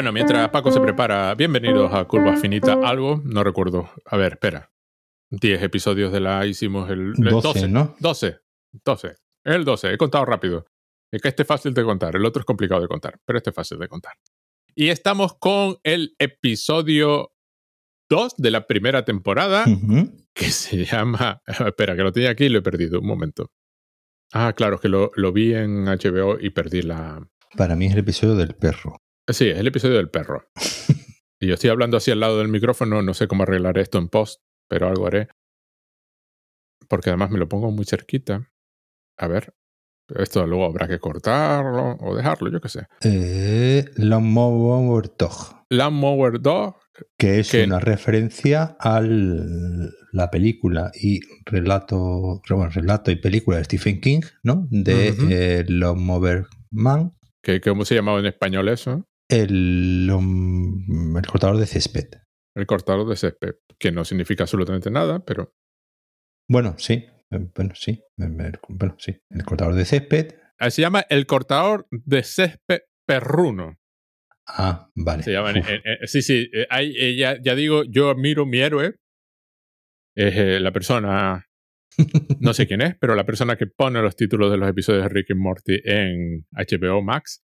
Bueno, mientras Paco se prepara, bienvenidos a Curva Finita. Algo, no recuerdo. A ver, espera. 10 episodios de la hicimos el, el 12, 12, ¿no? 12. 12. El 12. He contado rápido. Es que este es fácil de contar. El otro es complicado de contar, pero este es fácil de contar. Y estamos con el episodio 2 de la primera temporada que se llama. Espera, que lo tenía aquí y lo he perdido. Un momento. Ah, claro, es que lo, lo vi en HBO y perdí la. Para mí es el episodio del perro. Sí, es el episodio del perro. y yo estoy hablando así al lado del micrófono, no sé cómo arreglar esto en post, pero algo haré. Porque además me lo pongo muy cerquita. A ver, esto luego habrá que cortarlo o dejarlo, yo qué sé. Eh, Lawnmower Dog, Lawnmower Dog, que es Que- una referencia a la película y relato, bueno, relato y película de Stephen King, ¿no? De Ujú. eh, Lawnmower Man, ¿cómo se llamaba en español eso? El, el cortador de césped. El cortador de césped, que no significa absolutamente nada, pero Bueno, sí, eh, bueno, sí, eh, eh, bueno, sí, el cortador de césped. ah, se llama el cortador de césped perruno. Ah, vale. Se eh, eh, sí, sí, eh, hay, eh, ya, ya digo, yo admiro mi héroe. Es la persona, no sé quién es, pero la persona que pone los títulos de los episodios de Rick y Morty en HBO Max.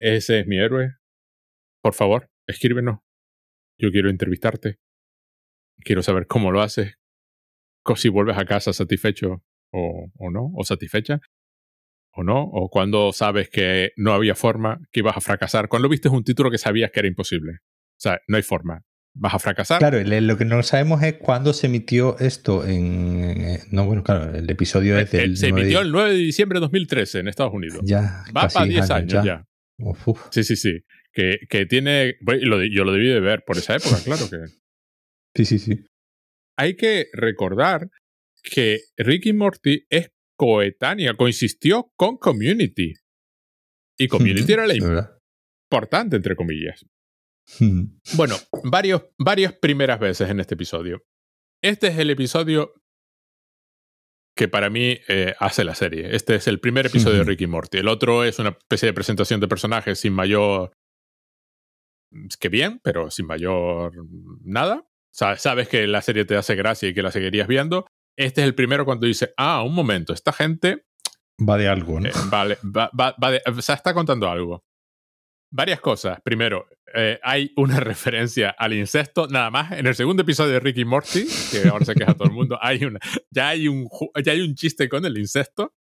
Ese es mi héroe. Por favor, escríbenos. Yo quiero entrevistarte. Quiero saber cómo lo haces. Si vuelves a casa satisfecho o, o no, o satisfecha. O no, o cuando sabes que no había forma, que ibas a fracasar. Cuando viste un título que sabías que era imposible. O sea, no hay forma. Vas a fracasar. Claro, lo que no sabemos es cuándo se emitió esto en... eh, No, bueno, claro, el episodio es Eh, del... se 9 emitió de- el 9 de diciembre de 2013 en Estados Unidos. Ya, Va para 10 años ya. Uf, uf. Sí, sí, sí. Que, que tiene. bueno, yo lo debí de ver por esa época, claro que. Sí, sí, sí. Hay que recordar que Ricky Morty es coetánea, coexistió con Community. Y Community era la importante, entre comillas. Bueno, varios, varias primeras veces en este episodio. Este es el episodio que para mí eh, hace la serie. Este es el primer episodio de. Ricky Morty. El otro es una especie de presentación de personajes sin mayor... Que bien, pero sin mayor nada. O sea, sabes que la serie te hace gracia y que la seguirías viendo. Este es el primero cuando dice, ah, un momento, esta gente Va de algo, ¿no? eh, vale, va, va- va de- o sea, está contando algo. Varias cosas. Primero, eh, hay una referencia al incesto, nada más. En el segundo episodio de Ricky Morty, que ahora se queja todo el mundo, hay una, ya, hay un, ya hay un chiste con el incesto.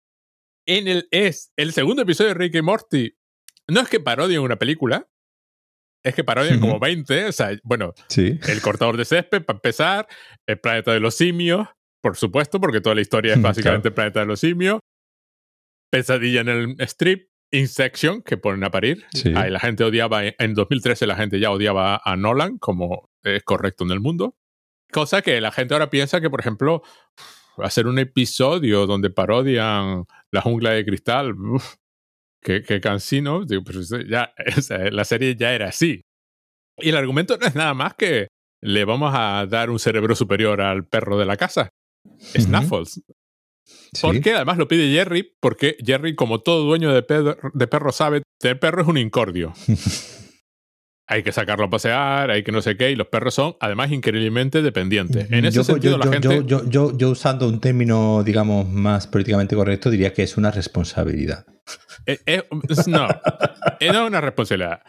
En el, es el segundo episodio de Ricky Morty. No es que parodien una película, es que parodian como 20. O sea, bueno, Sí. el cortador de césped, para empezar, el planeta de los simios, por supuesto, porque toda la historia es básicamente el planeta de los simios. Pesadilla en el strip, Insection, que ponen a parir. Sí. Ahí la gente odiaba, en 2013 la gente ya odiaba a Nolan, como es correcto en el mundo. Cosa que la gente ahora piensa que, por ejemplo, hacer un episodio donde parodian la jungla de cristal, uf, qué cansino. Digo, pero eso ya, o sea, la serie ya era así. Y el argumento no es nada más que le vamos a dar un cerebro superior al perro de la casa, Snuffles. Sí. Porque además lo pide Jerry, porque Jerry, como todo dueño de, perro, de perro sabe, tener perro es un incordio. hay que sacarlo a pasear, hay que no sé qué, y los perros son además increíblemente dependientes. En ese yo, sentido, yo- la yo- gente... yo- usando un término, digamos, más políticamente correcto, diría que es una responsabilidad. Eh, eh, no, eh, no es una responsabilidad.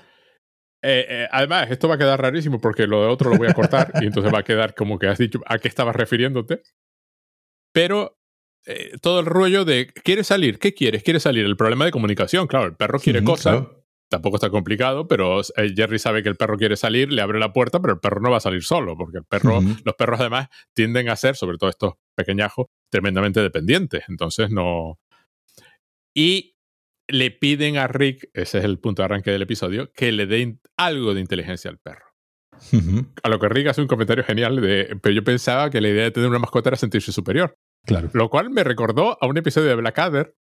Eh, además, esto va a quedar rarísimo porque lo de otro lo voy a cortar y entonces va a quedar como que has dicho a qué estabas refiriéndote. Pero todo el rollo de ¿quieres salir? ¿Qué quieres? ¿Quieres salir? El problema de comunicación, claro, el perro quiere cosas, claro. Tampoco está complicado, pero eh, Jerry sabe que el perro quiere salir, le abre la puerta, pero el perro no va a salir solo, porque el perro, los perros además tienden a ser, sobre todo estos pequeñajos, tremendamente dependientes. Entonces no. Y le piden a Rick, ese es el punto de arranque del episodio, que le den algo de inteligencia al perro. A lo que Rick hace un comentario genial de, pero yo pensaba que la idea de tener una mascota era sentirse superior. Claro. Lo cual me recordó a un episodio de Blackadder.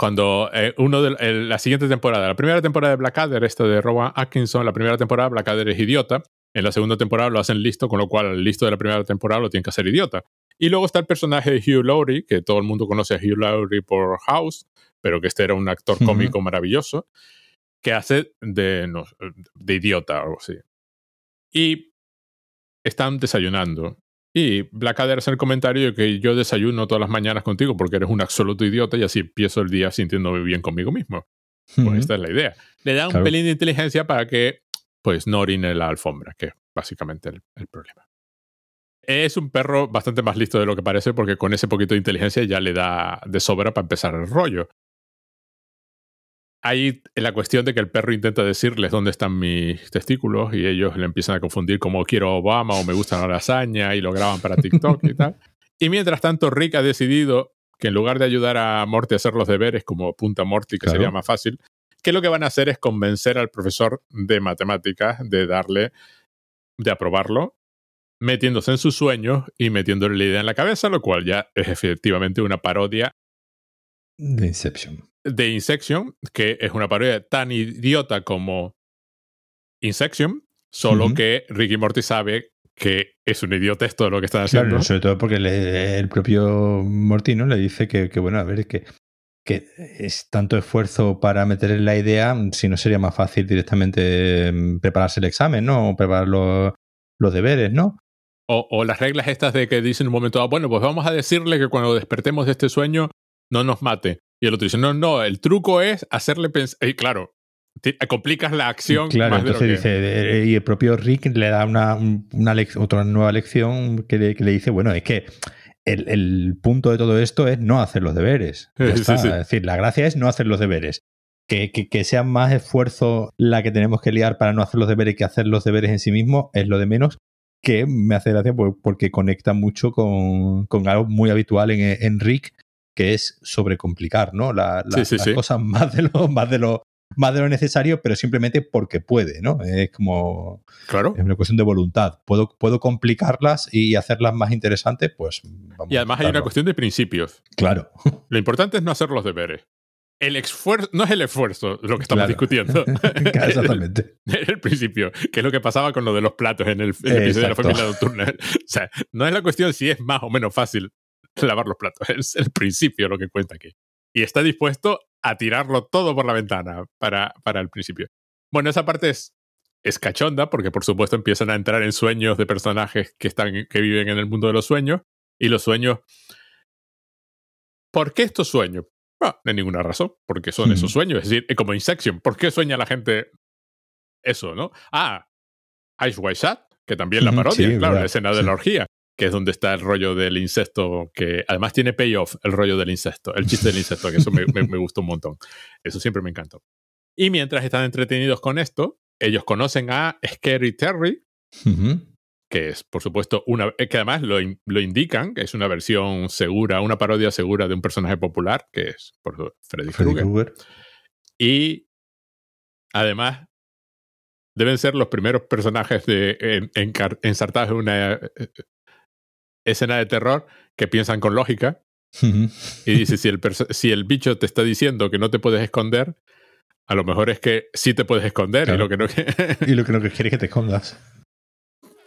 Cuando eh, uno de el- la siguiente temporada, la primera temporada de Blackadder, esta de Rowan Atkinson, la primera temporada Blackadder es idiota. En la segunda temporada lo hacen listo, con lo cual el listo de la primera temporada lo tienen que hacer idiota. Y luego está el personaje de Hugh Laurie, que todo el mundo conoce a Hugh Laurie por House, pero que este era un actor cómico maravilloso. que hace de, no, de idiota o algo así. Y están desayunando. Y Blackadder hace el comentario de que yo desayuno todas las mañanas contigo porque eres un absoluto idiota y así empiezo el día sintiéndome bien conmigo mismo. Pues esta es la idea. Le da un pelín de inteligencia para que pues no orine la alfombra, que es básicamente el, problema. Es un perro bastante más listo de lo que parece porque con ese poquito de inteligencia ya le da de sobra para empezar el rollo. Hay la cuestión de que el perro intenta decirles dónde están mis testículos y ellos le empiezan a confundir como quiero Obama o me gusta la lasaña y lo graban para TikTok y tal. Y mientras tanto, Rick ha decidido que en lugar de ayudar a Morty a hacer los deberes como punta Morty, que sería más fácil, que lo que van a hacer es convencer al profesor de matemáticas de darle, de aprobarlo, metiéndose en sus sueños y metiéndole la idea en la cabeza, lo cual ya es efectivamente una parodia de Inception. De Inception, que es una parodia tan idiota como Inception, solo que Ricky Morty sabe que es un idiota todo lo que están haciendo. sobre todo porque el propio Mortino le dice que, que, bueno, a ver, que que es tanto esfuerzo para meter en la idea, si no sería más fácil directamente mm, prepararse el examen, ¿no? O preparar los, deberes, ¿no? O, las reglas estas de que dicen en un momento, ah, bueno, pues vamos a decirle que cuando despertemos de este sueño no nos mate. Y el otro dice, no, no, el truco es hacerle pensar. Y claro, complicas la acción. Claro, entonces dice, y el propio Rick le da una, una otra nueva lección que le, que le dice, bueno, es que el, punto de todo esto es no hacer los deberes. Es decir, la gracia es no hacer los deberes. Que, que, sea más esfuerzo la que tenemos que liar para no hacer los deberes que hacer los deberes en sí mismo es lo de menos, que me hace gracia porque conecta mucho con, algo muy habitual en, Rick, que es sobrecomplicar, ¿no? las cosas más de lo, más de lo más de lo necesario, pero simplemente porque puede, ¿no? Es como. Claro. Es una cuestión de voluntad. Puedo, puedo complicarlas y hacerlas más interesantes, pues vamos. Y además hay una cuestión de principios. Claro. Lo importante es no hacer los deberes. El esfuerzo, no es el esfuerzo lo que estamos discutiendo. Exactamente. Es el principio, que es lo que pasaba con lo de los platos en el, episodio de la familia nocturna. O sea, no es la cuestión si es más o menos fácil lavar los platos, es el principio lo que cuenta aquí. Y está dispuesto a tirarlo todo por la ventana para, para el principio. Bueno, esa parte es, es cachonda porque por supuesto empiezan a entrar en sueños de personajes que, están, que viven en el mundo de los sueños y los sueños... ¿Por qué estos sueños? No, no hay ninguna razón, porque son esos sueños. Es decir, como Insection, ¿por qué sueña la gente eso, no? Ah, Ice White Shot, que también la parodia, claro, la escena de la orgía que es donde está el rollo del incesto, que además tiene payoff el rollo del incesto, el chiste del incesto, que eso me, gustó un montón. Eso siempre me encantó. Y mientras están entretenidos con esto, ellos conocen a Scary Terry, que es, por supuesto, una. que además lo, lo, indican, que es una versión segura, una parodia segura de un personaje popular, que es por Freddy, Krueger. Y además. Deben ser los primeros personajes de, en, ensartados en una escena de terror que piensan con lógica. y dice, si el, si el bicho te está diciendo que no te puedes esconder, a lo mejor es que sí te puedes esconder y lo que no y lo que no quiere que te escondas.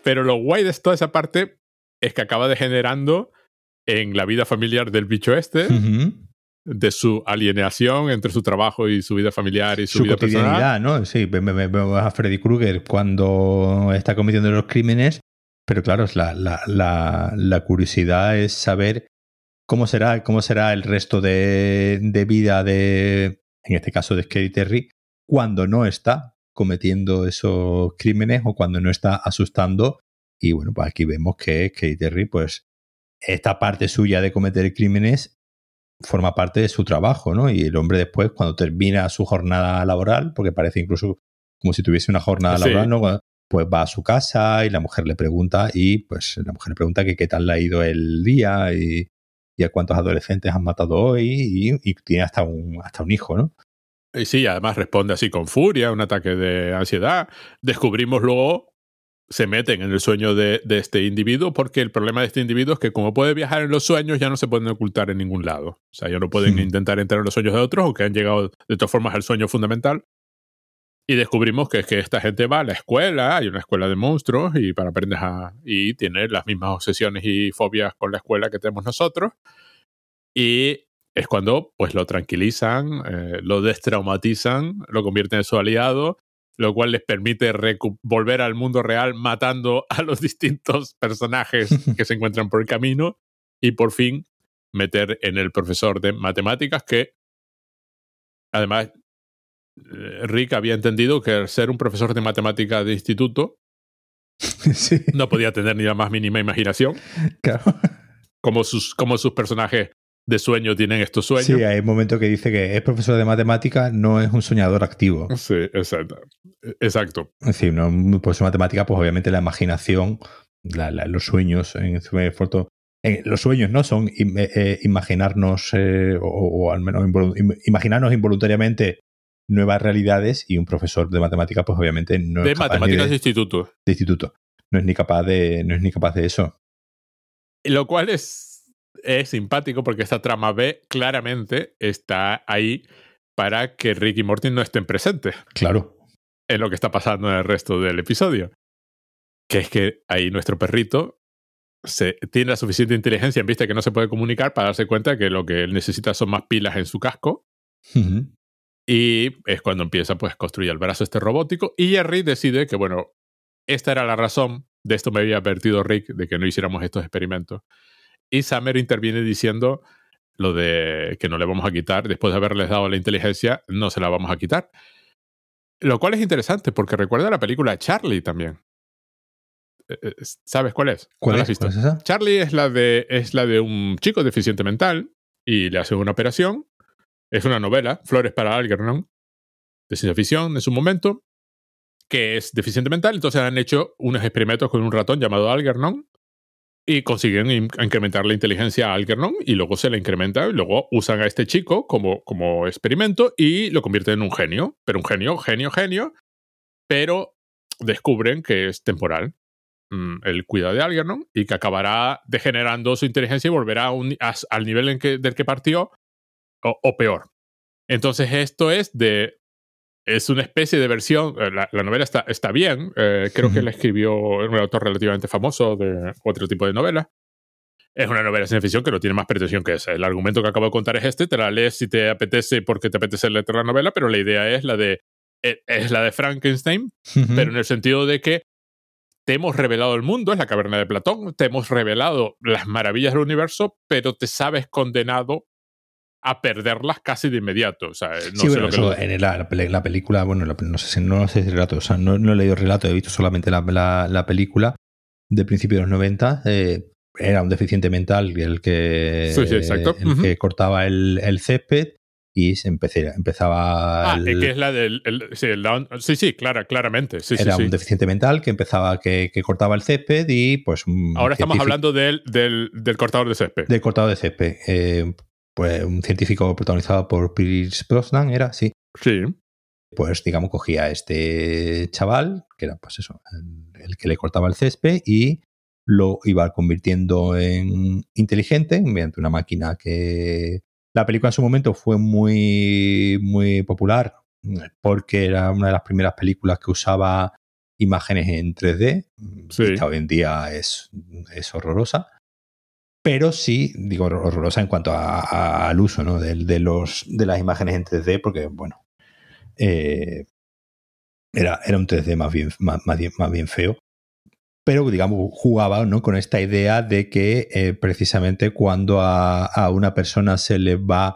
Pero lo guay de toda esa parte es que acaba degenerando en la vida familiar del bicho este, de su alienación entre su trabajo y su vida familiar y su, vida cotidianidad, ¿no? Sí, vemos a Freddy Krueger cuando está cometiendo los crímenes pero claro, la, la, la, curiosidad es saber cómo será, cómo será el resto de, de vida de, en este caso de Scary Terry, cuando no está cometiendo esos crímenes o cuando no está asustando. Y bueno, pues aquí vemos que Scary Terry, pues esta parte suya de cometer crímenes forma parte de su trabajo, ¿no? Y el hombre después, cuando termina su jornada laboral, porque parece incluso como si tuviese una jornada laboral, ¿no? Pues va a su casa y la mujer le pregunta y pues la mujer le pregunta que qué tal le ha ido el día y, a cuántos adolescentes han matado hoy y, tiene hasta un, hasta un hijo, ¿no? Y sí, además responde así con furia, un ataque de ansiedad. Descubrimos luego, se meten en el sueño de, este individuo, porque el problema de este individuo es que como puede viajar en los sueños, ya no se pueden ocultar en ningún lado. O sea, ya no pueden intentar entrar en los sueños de otros o que han llegado de todas formas al sueño fundamental. Y descubrimos que es que esta gente va a la escuela, hay una escuela de monstruos y para aprender a. y tiene las mismas obsesiones y fobias con la escuela que tenemos nosotros. Y es cuando pues lo tranquilizan, eh, lo destraumatizan, lo convierten en su aliado, lo cual les permite volver al mundo real matando a los distintos personajes que se encuentran por el camino y por fin meter en el profesor de matemáticas que además Rick había entendido que ser un profesor de matemáticas de instituto no podía tener ni la más mínima imaginación. Claro. Como sus, como sus personajes de sueño tienen estos sueños. Sí, hay un momento que dice que es profesor de matemática, no es un soñador activo. Sí, exacto. Exacto. Es decir, no, un profesor de matemática, pues obviamente la imaginación, los sueños, en su foto, los sueños no son eh, eh, imaginarnos, eh, o, al menos imaginarnos involuntariamente nuevas realidades y un profesor de matemática, pues obviamente no de matemáticas de, instituto. De instituto. No es ni capaz de, no es ni capaz de eso. Lo cual es es simpático porque esta trama B claramente está ahí para que Rick y Morty no estén presentes. Claro. En lo que está pasando en el resto del episodio. Que es que ahí nuestro perrito se, tiene la suficiente inteligencia en vista que no se puede comunicar para darse cuenta que lo que él necesita son más pilas en su casco. Y es cuando empieza pues a construir el brazo este robótico. Y Jerry decide que, bueno, esta era la razón, de esto me había advertido Rick, de que no hiciéramos estos experimentos. Y Summer interviene diciendo lo de que no le vamos a quitar, después de haberles dado la inteligencia, no se la vamos a quitar. Lo cual es interesante porque recuerda la película Charlie también. Eh, eh, ¿Sabes cuál es? ¿Cuál, es? esa? Charlie es la, de, es la de un chico deficiente mental y le hace una operación. Es una novela, Flores para Algernon, de ciencia ficción en su momento, que es deficiente mental. Entonces han hecho unos experimentos con un ratón llamado Algernon y consiguen incrementar la inteligencia a Algernon y luego se la incrementa y luego usan a este chico como, como experimento y lo convierten en un genio, pero un genio, genio, genio, pero descubren que es temporal. Mm, el cuidado de Algernon y que acabará degenerando su inteligencia y volverá al nivel en del que partió o peor. Entonces esto es de es una especie de versión. Eh, la, novela está, está bien. Eh, creo que la escribió un autor relativamente famoso de otro tipo de novela. Es una novela sin ficción que no tiene más pretensión que esa. El argumento que acabo de contar es este. Te la lees si te apetece porque te apetece leer la novela, pero la idea es la de, eh, es la de Frankenstein, pero en el sentido de que te hemos revelado el mundo, es la caverna de Platón, te hemos revelado las maravillas del universo, pero te sabes condenado a perderlas casi de inmediato. O sea, no sí, sé lo que en la, la, película, bueno, no sé si no sé si relato, o sea, no, he leído el relato, he visto solamente la, película de principios de los 90. Eh, era un deficiente mental el que, el que cortaba el, el césped y se empezaba ah, que es la del sí, sí, sí clara, claramente sí, era un deficiente mental que empezaba que, que, cortaba el césped y pues ahora estamos hablando del, del, del, cortador de césped del cortador de césped eh, pues un científico protagonizado por Pierce Brosnan, ¿era? Sí. Sí. Pues, digamos, cogía a este chaval, que era, pues eso, el, que le cortaba el césped, y lo iba convirtiendo en inteligente mediante una máquina que... La película en su momento fue muy, muy popular porque era una de las primeras películas que usaba imágenes en 3D, sí. que hoy en día es, es horrorosa pero sí, digo, horrorosa en cuanto al uso ¿no? de, los, de las imágenes en 3D, porque, bueno, eh, era, era un 3D más bien, más, más, bien, feo. Pero, digamos, jugaba ¿no? con esta idea de que eh, precisamente cuando a, a, una persona se le va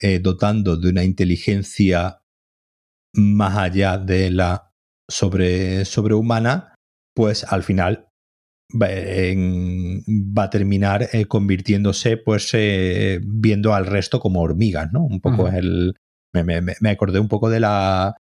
eh, dotando de una inteligencia más allá de la sobre, sobrehumana, pues al final va a terminar eh, convirtiéndose, pues, eh, viendo al resto como hormigas, ¿no? Un poco es el. Me, acordé un poco de la.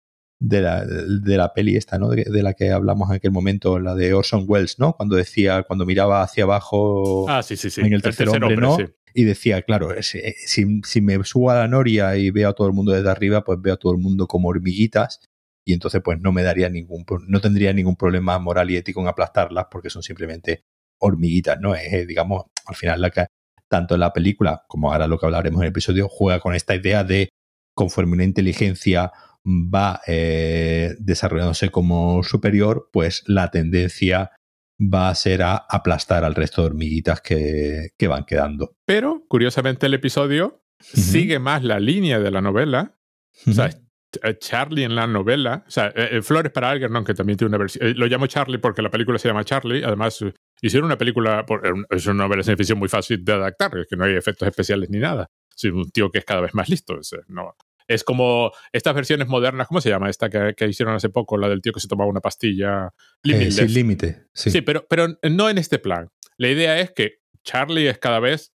De la, de la peli esta, ¿no? De, la que hablamos en aquel momento, la de Orson Welles, ¿no? Cuando decía, cuando miraba hacia abajo ah, sí, sí, sí. en el tercer, hombre, ¿no? Y decía, claro, eh, si, si, me subo a la noria y veo a todo el mundo desde arriba, pues veo a todo el mundo como hormiguitas y entonces pues no me daría ningún, no tendría ningún problema moral y ético en aplastarlas porque son simplemente hormiguitas, ¿no? Es, digamos, al final la que tanto en la película como ahora lo que hablaremos en el episodio juega con esta idea de conforme una inteligencia va eh, desarrollándose como superior, pues la tendencia va a ser a aplastar al resto de hormiguitas que, que van quedando. Pero, curiosamente, el episodio sigue más la línea de la novela. O sea, Charlie en la novela, o sea, Flores para Algernon, que también tiene una versión, lo llamo Charlie porque la película se llama Charlie, además hicieron una película, es una novela de ficción muy fácil de adaptar, es que no hay efectos especiales ni nada, es un tío que es cada vez más listo, es, no, es como estas versiones modernas, ¿cómo se llama? Esta que, hicieron hace poco, la del tío que se tomaba una pastilla. Eh, sin límite. Sí. pero, pero no en este plan. La idea es que Charlie es cada vez.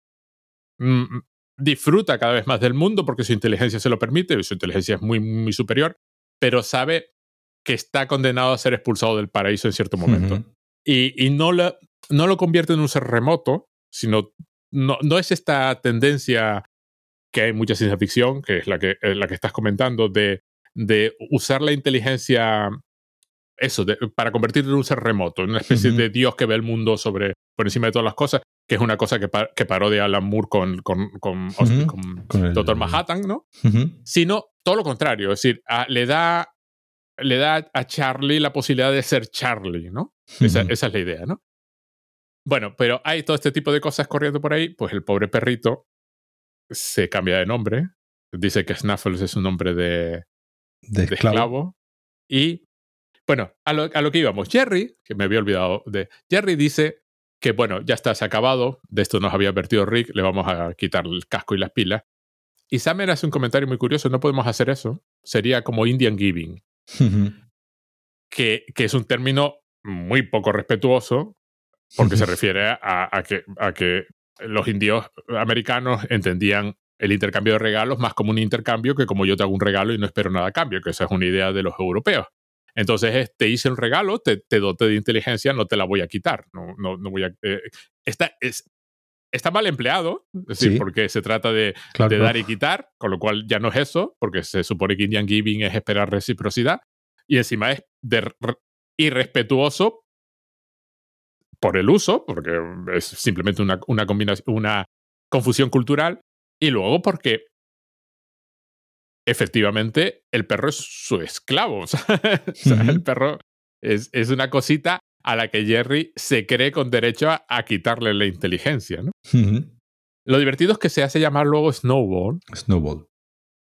Disfruta cada vez más del mundo porque su inteligencia se lo permite, y su inteligencia es muy, muy superior, pero sabe que está condenado a ser expulsado del paraíso en cierto momento. y, y no, lo, no lo convierte en un ser remoto, sino no, no es esta tendencia que hay mucha ciencia ficción, que es la que, la que estás comentando, de, de usar la inteligencia, eso, para convertirlo en un ser remoto, en una especie de Dios que ve el mundo sobre, por encima de todas las cosas, que es una cosa que, que parodia Alan Moore con, con, con, Doctor Manhattan, ¿no? Sino todo lo contrario, es decir, le da le da a Charlie la posibilidad de ser Charlie, ¿no? esa, esa, es la idea, ¿no? Bueno, pero hay todo este tipo de cosas corriendo por ahí, pues el pobre perrito se cambia de nombre. Dice que Snuffles es un nombre de, de, esclavo. Y bueno, a lo, a lo, que íbamos. Jerry, que me había olvidado de. Jerry dice que bueno, ya está, se ha acabado. De esto nos había advertido Rick, le vamos a quitar el casco y las pilas. Y Summer hace un comentario muy curioso: no podemos hacer eso. Sería como Indian Giving. que, que es un término muy poco respetuoso porque se refiere a, a, que, a que los indios americanos entendían el intercambio de regalos más como un intercambio que como yo te hago un regalo y no espero nada a cambio, que esa es una idea de los europeos. Entonces, te hice un regalo, te, te dote de inteligencia, no te la voy a quitar. No, no, no voy a, eh, está, es, está mal empleado, es decir, porque se trata de, de, dar y quitar, con lo cual ya no es eso, porque se supone que Indian Giving es esperar reciprocidad, y encima es de, irrespetuoso por el uso, porque es simplemente una, una combinación, una confusión cultural, y luego porque efectivamente el perro es su esclavo. O sea, el perro es, es, una cosita a la que Jerry se cree con derecho a, quitarle la inteligencia. ¿no? Lo divertido es que se hace llamar luego Snowball. Snowball.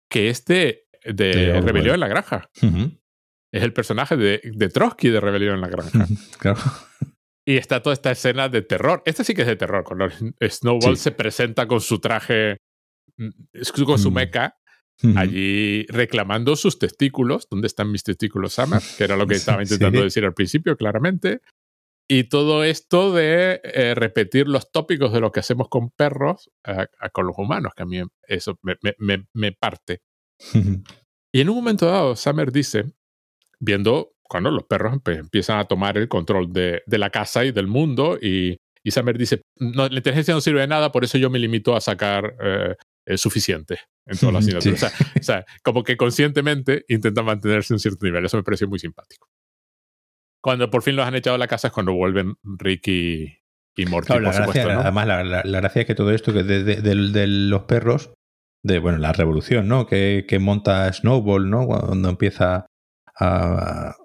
Que este de, Rebelión en la Granja. Es el personaje de, de Trotsky de Rebelión en la Granja. claro. Y está toda esta escena de terror. Este sí que es de terror, cuando Snowball se presenta con su traje, mm, con su allí reclamando sus testículos. ¿Dónde están mis testículos, Summer? Que era lo que estaba intentando decir al principio, claramente. Y todo esto de eh, repetir los tópicos de lo que hacemos con perros con los humanos, que a mí eso me, me, me parte. y en un momento dado, Summer dice, viendo cuando los perros empiezan a tomar el control de, de la casa y del mundo y, y Summer dice, no, la inteligencia no sirve de nada, por eso yo me limito a sacar eh, suficiente en todas las asignaturas. O, sea, como que conscientemente intentan mantenerse en cierto nivel. Eso me pareció muy simpático. Cuando por fin los han echado a la casa es cuando vuelven Ricky y Morty, por supuesto. Además, la, la, gracia es que todo esto que de, de, de, los perros, de bueno, la revolución, ¿no? Que, que monta Snowball, ¿no? Cuando empieza a,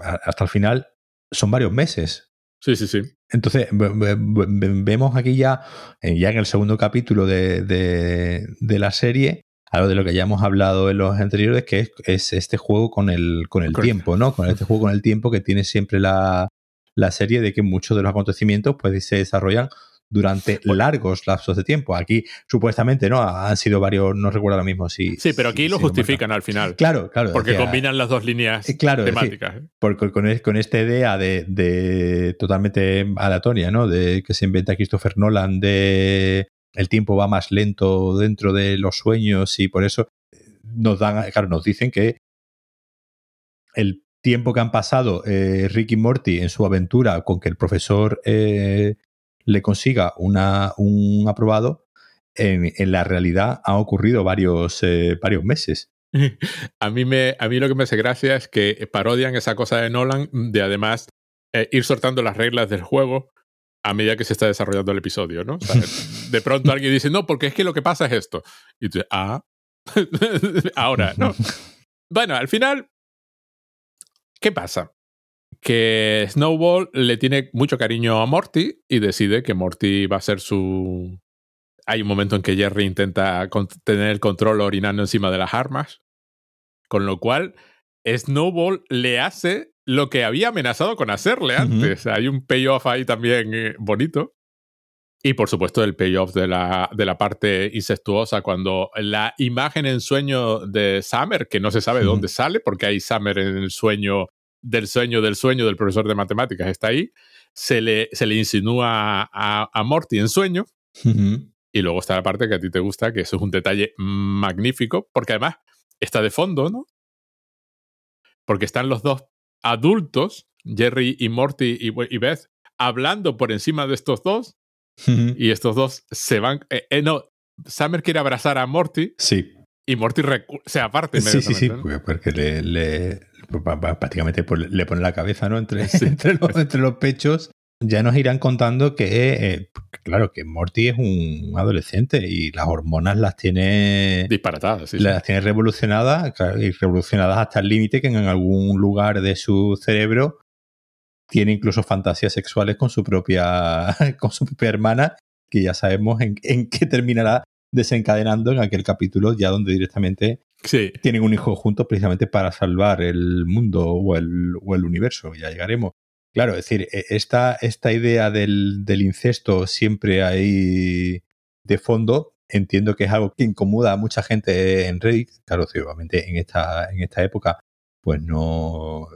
hasta el final son varios meses. Sí, sí, sí. Entonces, vemos aquí ya, eh, ya en el segundo capítulo de, de, la serie, algo de lo que ya hemos hablado en los anteriores, que es, este juego con el, con el tiempo, ¿no? Con este juego con el tiempo que tiene siempre la, la serie de que muchos de los acontecimientos pues, se desarrollan durante largos lapsos de tiempo. Aquí, supuestamente, ¿no? Han sido varios, no recuerdo ahora mismo si. Sí, pero aquí lo justifican al final. Claro, claro. Porque combinan las dos líneas eh, temáticas. ¿eh? porque con, con, esta idea de, de, totalmente aleatoria, ¿no? De que se inventa Christopher Nolan de el tiempo va más lento dentro de los sueños y por eso nos dan, claro, nos dicen que el tiempo que han pasado eh, Rick y Morty en su aventura con que el profesor eh, le consiga una, un aprobado, en, en, la realidad han ocurrido varios, eh, varios meses. A mí, me, a mí lo que me hace gracia es que parodian esa cosa de Nolan de además eh, ir sortando las reglas del juego a medida que se está desarrollando el episodio, ¿no? de pronto alguien dice, no, porque es que lo que pasa es esto. Y tú, ah, ahora, ¿no? bueno, al final, ¿qué pasa? Que Snowball le tiene mucho cariño a Morty y decide que Morty va a ser su Hay un momento en que Jerry intenta tener el control orinando encima de las armas. Con lo cual, Snowball le hace lo que había amenazado con hacerle antes. Hay un payoff ahí también eh, bonito. Y por supuesto el payoff de la, de la parte incestuosa cuando la imagen en sueño de Summer, que no se sabe de dónde sale, porque hay Summer en el sueño del sueño del sueño del profesor de matemáticas, está ahí, se le, se le insinúa a, a Morty en sueño. Y luego está la parte que a ti te gusta, que eso es un detalle magnífico, porque además está de fondo, ¿no? Porque están los dos adultos, Jerry y Morty y Beth, hablando por encima de estos dos y estos dos se van. Eh, eh, no, Summer quiere abrazar a Morty. Sí. Y Morty se aparte. Sí, sí, sí, porque le, le prácticamente pues, le pone la cabeza ¿no? entre, entre, los, entre los pechos. Ya nos irán contando que, eh, claro, que Morty es un adolescente y las hormonas las tiene. Disparatadas, sí. Las tiene revolucionadas y revolucionadas hasta el límite que en algún lugar de su cerebro tiene incluso fantasías sexuales con su propia, con su propia hermana, que ya sabemos en, qué terminará desencadenando en aquel capítulo ya donde directamente tienen un hijo juntos precisamente para salvar el mundo o el, universo. Ya llegaremos. Claro, es decir, e, esta, idea del, incesto siempre hay de fondo. Entiendo que es algo que incomoda a mucha gente en Reddit. Claro, obviamente en esta, en esta época, pues no,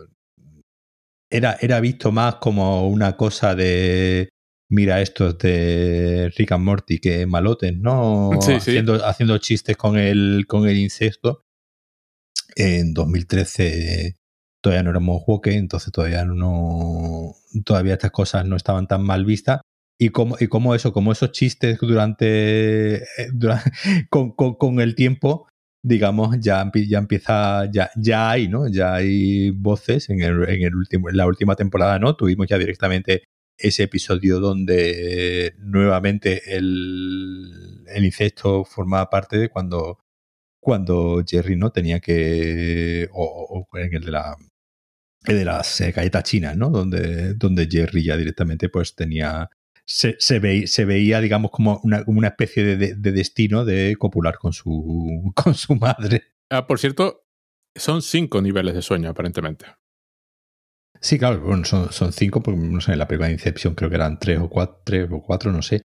era, era visto más como una cosa de mira estos de Rick and Morty que malotes, ¿no? haciendo, haciendo chistes con el, con el incesto. En 2013 todavía no éramos woke, entonces todavía no todavía estas cosas no estaban tan mal vistas. Y como, y como eso, como esos chistes durante, eh, con, con, el tiempo digamos, ya, ya empieza, ya, ya hay, ¿no? Ya hay voces en, el, en, el último, en la última temporada, ¿no? Tuvimos ya directamente ese episodio donde nuevamente el, el incesto formaba parte de cuando, cuando Jerry no tenía que, o, en el de la de las eh, galletas chinas, ¿no? Donde, donde Jerry ya directamente pues tenía se, se, se veía, digamos, como una, una especie de, de, destino de copular con su, con su madre. Ah, por cierto, son cinco niveles de sueño, aparentemente. Sí, claro, bueno, son, son cinco, porque no sé, en la primera Inception creo que eran tres o cuatro, tres o cuatro no sé.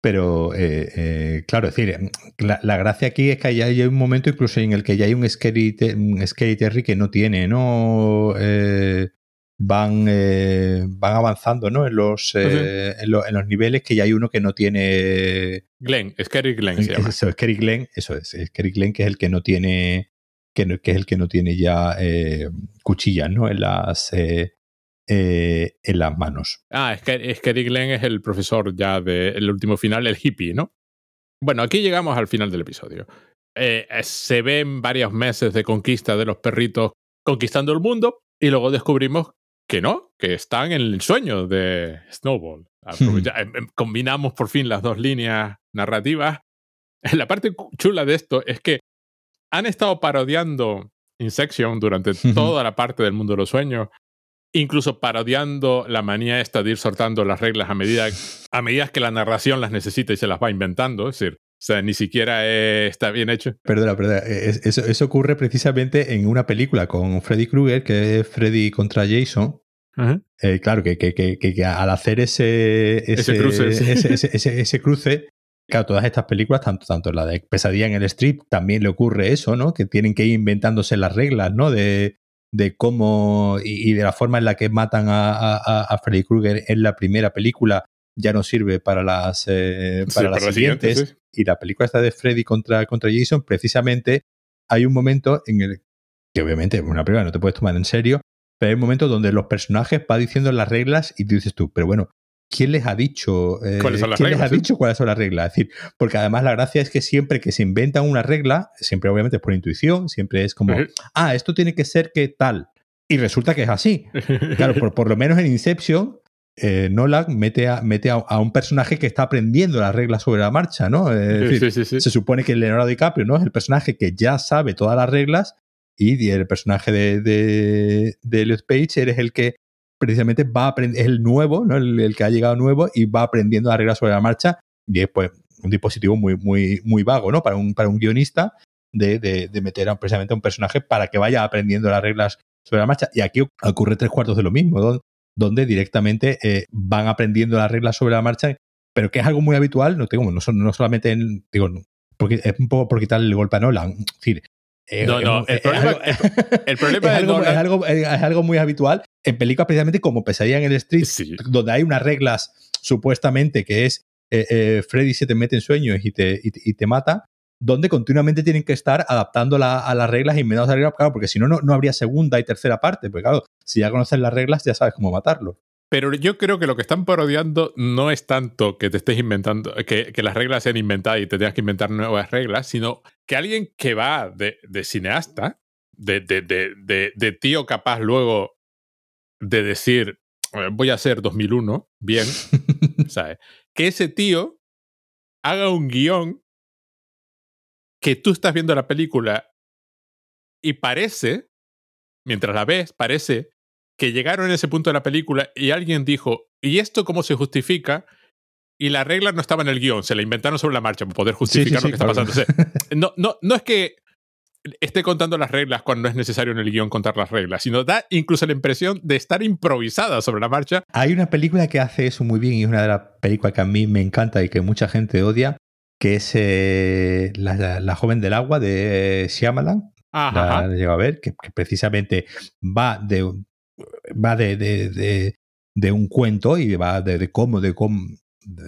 Pero, eh, eh, claro, es decir, la, la, gracia aquí es que hay, hay, un momento incluso en el que ya hay un Scary, un scary Terry que no tiene, ¿no? Eh, van, eh, van avanzando ¿no? en, los, en, los niveles que ya hay uno que no tiene... Glenn, Scary Glenn se llama. Eso, Scary Glenn, eso es, Scary Glenn que es el que no tiene que, que es el que no tiene ya cuchillas ¿no? en, las, en las manos. Ah, Scary Glenn es el profesor ya del último final, el hippie, ¿no? Bueno, aquí llegamos al final del episodio. se ven varios meses de conquista de los perritos conquistando el mundo y luego descubrimos que no, que están en el sueño de Snowball. Hmm. Em, em, combinamos por fin las dos líneas narrativas. La parte chula de esto es que han estado parodiando Insection durante toda la parte del mundo de los sueños, incluso parodiando la manía esta de ir soltando las reglas a medida, a medida que la narración las necesita y se las va inventando. Es decir, o sea, ni siquiera está bien hecho. Perdona, perdona. Eso, eso, ocurre precisamente en una película con Freddy Krueger, que es Freddy contra Jason. Eh, claro, que, que, que, al hacer ese, ese, cruce, ese, cruce, claro, todas estas películas, tanto, tanto la de Pesadilla en el Strip, también le ocurre eso, ¿no? Que tienen que ir inventándose las reglas, ¿no? De, de cómo y, de la forma en la que matan a, a Freddy Krueger en la primera película ya no sirve para las, eh, para las siguientes. Y la película esta de Freddy contra, contra Jason, precisamente hay un momento en el que obviamente es una prueba, no te puedes tomar en serio, pero hay un momento donde los personajes van diciendo las reglas y tú dices tú, pero bueno, ¿quién les ha dicho? Eh, ¿Cuáles son las ¿Quién les ha dicho cuáles son las reglas? Es decir, porque además la gracia es que siempre que se inventan una regla, siempre obviamente es por intuición, siempre es como, ah, esto tiene que ser que tal. Y resulta que es así. Claro, por, por lo menos en Inception, eh, Nolan mete, a, mete a, un personaje que está aprendiendo las reglas sobre la marcha, ¿no? Se supone que Leonardo DiCaprio, ¿no? Es el personaje que ya sabe todas las reglas y el personaje de, de, de Elliot Page eres el que precisamente va a aprender, es el nuevo, ¿no? El, que ha llegado nuevo y va aprendiendo las reglas sobre la marcha y después un dispositivo muy, muy, muy vago, ¿no? Para un, para un guionista de, de, meter a, precisamente a un personaje para que vaya aprendiendo las reglas sobre la marcha. Y aquí ocurre tres cuartos de lo mismo, donde, directamente eh, van aprendiendo las reglas sobre la marcha, pero que es algo muy habitual, no, tengo, no, no solamente en, digo, porque es un poco por quitarle el golpe a Nolan. Es eh, no, no, el problema, es, algo, es, algo, muy habitual en películas precisamente como Pesadilla en el Street, donde hay unas reglas supuestamente que es eh, Freddy se te mete en sueños y te, y te mata, donde continuamente tienen que estar adaptando a las reglas y inventando las reglas, claro, porque si no, no habría segunda y tercera parte, porque claro, si ya conoces las reglas ya sabes cómo matarlo. Pero yo creo que lo que están parodiando no es tanto que te estés inventando, que, las reglas sean inventadas y te tengas que inventar nuevas reglas, sino que alguien que va de, cineasta, de, de, de, tío capaz luego de decir, voy a hacer 2001, bien, ¿sabes? Que ese tío haga un guion que tú estás viendo la película y parece, mientras la ves, parece que llegaron a ese punto de la película y alguien dijo, ¿y esto cómo se justifica? Y la regla no estaba en el guion, se la inventaron sobre la marcha para poder justificar lo que está pasando. no, no, no es que esté contando las reglas cuando no es necesario en el guion contar las reglas, sino da incluso la impresión de estar improvisada sobre la marcha. Hay una película que hace eso muy bien y es una de las películas que a mí me encanta y que mucha gente odia, que es eh, la, joven del agua de Shyamalan. La, a ver, que, precisamente va de va de, de, de, un cuento y va de, cómo, de cómo,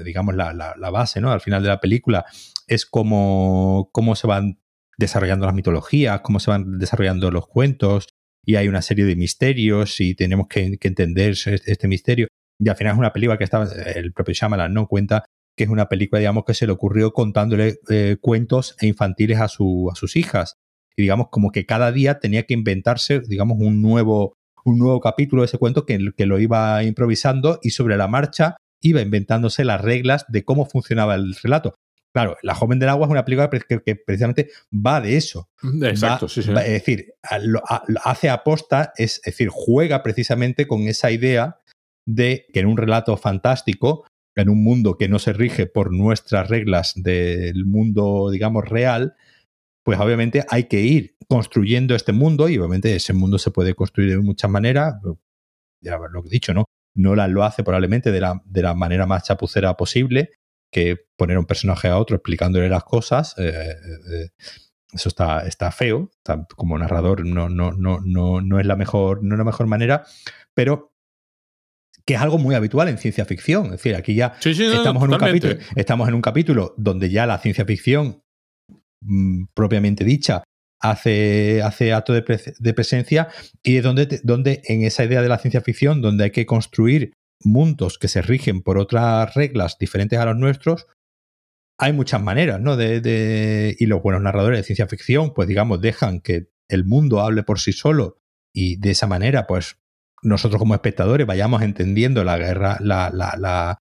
digamos, la, la, base, ¿no? Al final de la película es cómo, cómo se van desarrollando las mitologías, cómo se van desarrollando los cuentos, y hay una serie de misterios y tenemos que, entender este, misterio. Y al final es una película que estaba, el propio Shyamalan no cuenta que es una película, digamos, que se le ocurrió contándole eh, cuentos e infantiles a, su, a sus hijas. Y digamos, como que cada día tenía que inventarse, digamos, un nuevo, un nuevo capítulo de ese cuento que, que lo iba improvisando y sobre la marcha iba inventándose las reglas de cómo funcionaba el relato. Claro, La joven del agua es una película que, precisamente va de eso. Exacto, sí, sí. es decir, hace aposta, es, decir, juega precisamente con esa idea de que en un relato fantástico, en un mundo que no se rige por nuestras reglas del mundo, digamos, real, pues obviamente hay que ir construyendo este mundo y obviamente ese mundo se puede construir de muchas maneras. Ya lo que he dicho, ¿no? Nolan lo hace probablemente de la, de la manera más chapucera posible, que poner un personaje a otro explicándole las cosas. Eh, eh, eso está, está feo. como narrador no, no, no, no, no, es la mejor, no es la mejor manera, pero que es algo muy habitual en ciencia ficción. Es decir, aquí ya estamos, en un capítulo, estamos en un capítulo donde ya la ciencia ficción mm, propiamente dicha hace, hace acto de, presencia y es donde, donde en esa idea de la ciencia ficción, donde hay que construir mundos que se rigen por otras reglas diferentes a los nuestros, hay muchas maneras, ¿no? De, y los buenos narradores de ciencia ficción, pues digamos, dejan que el mundo hable por sí solo y de esa manera, pues nosotros como espectadores vayamos entendiendo la guerra, la, la, la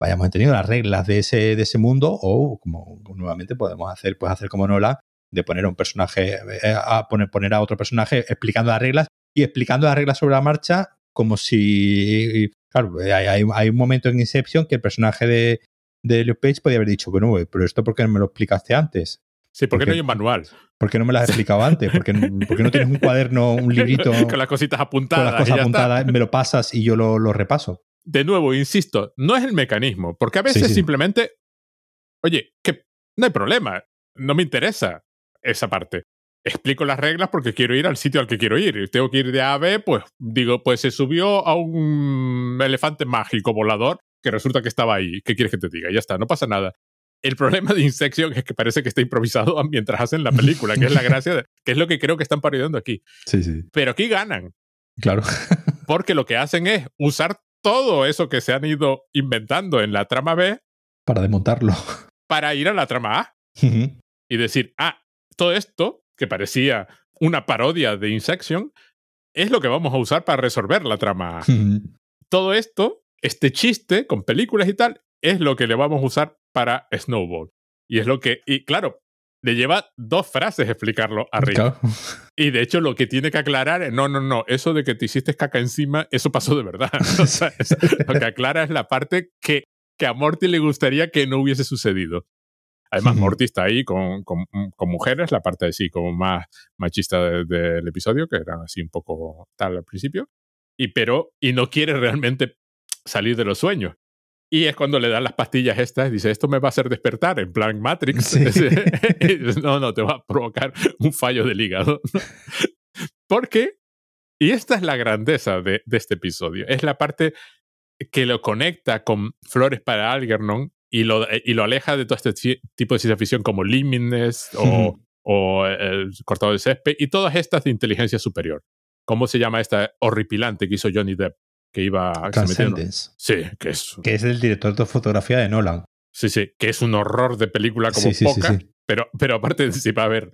vayamos entendiendo las reglas de ese, de ese mundo, o como nuevamente podemos hacer, pues hacer como Nola, de poner a un personaje, eh, a poner, poner a otro personaje explicando las reglas y explicando las reglas sobre la marcha como si, claro, hay, hay un momento en Inception que el personaje de, de Page podía haber dicho, bueno, pero esto ¿por qué no me lo explicaste antes? Sí, ¿por qué no hay un manual? ¿Por qué no me lo has explicado antes? ¿Por qué, no tienes un cuaderno, un librito? con las cositas apuntadas. Con las cosas apuntadas, me lo pasas y yo lo, lo, repaso. De nuevo, insisto, no es el mecanismo, porque a veces simplemente, oye, que no hay problema, no me interesa esa parte. Explico las reglas porque quiero ir al sitio al que quiero ir. Y tengo que ir de A a B, pues digo, pues se subió a un elefante mágico volador que resulta que estaba ahí. ¿Qué quieres que te diga? Ya está, no pasa nada. El problema de Insection es que parece que está improvisado mientras hacen la película, que es la gracia, que es lo que creo que están parodiando aquí. Sí, sí. Pero aquí ganan. Claro. porque lo que hacen es usar todo eso que se han ido inventando en la trama B. Para desmontarlo. Para ir a la trama A. Y decir, ah, todo esto, que parecía una parodia de Insection, es lo que vamos a usar para resolver la trama A. todo esto, este chiste con películas y tal, es lo que le vamos a usar para Snowball. Y es lo que, y claro, le lleva dos frases explicarlo a Rick. Y de hecho lo que tiene que aclarar es, no, no, no, eso de que te hiciste caca encima, eso pasó de verdad. lo que aclara es la parte que, que a Morty le gustaría que no hubiese sucedido. Además, Morty está ahí con, con, mujeres, la parte así como más machista del episodio, que era así un poco tal al principio. Y pero, y no quiere realmente salir de los sueños. Y es cuando le dan las pastillas estas, dice, esto me va a hacer despertar, en plan Matrix. no, no, te va a provocar un fallo del hígado. Porque, y esta es la grandeza de, de, este episodio, es la parte que lo conecta con Flores para Algernon y lo, y lo aleja de todo este tipo de ciencia ficción como Liminess o, o el cortado de césped y todas estas de inteligencia superior. ¿Cómo se llama esta horripilante que hizo Johnny Depp? Que iba a Sí, que es. Que es el director de fotografía de Nolan. Sí, sí, que es un horror de película como poca. pero, pero aparte, sí, a ver,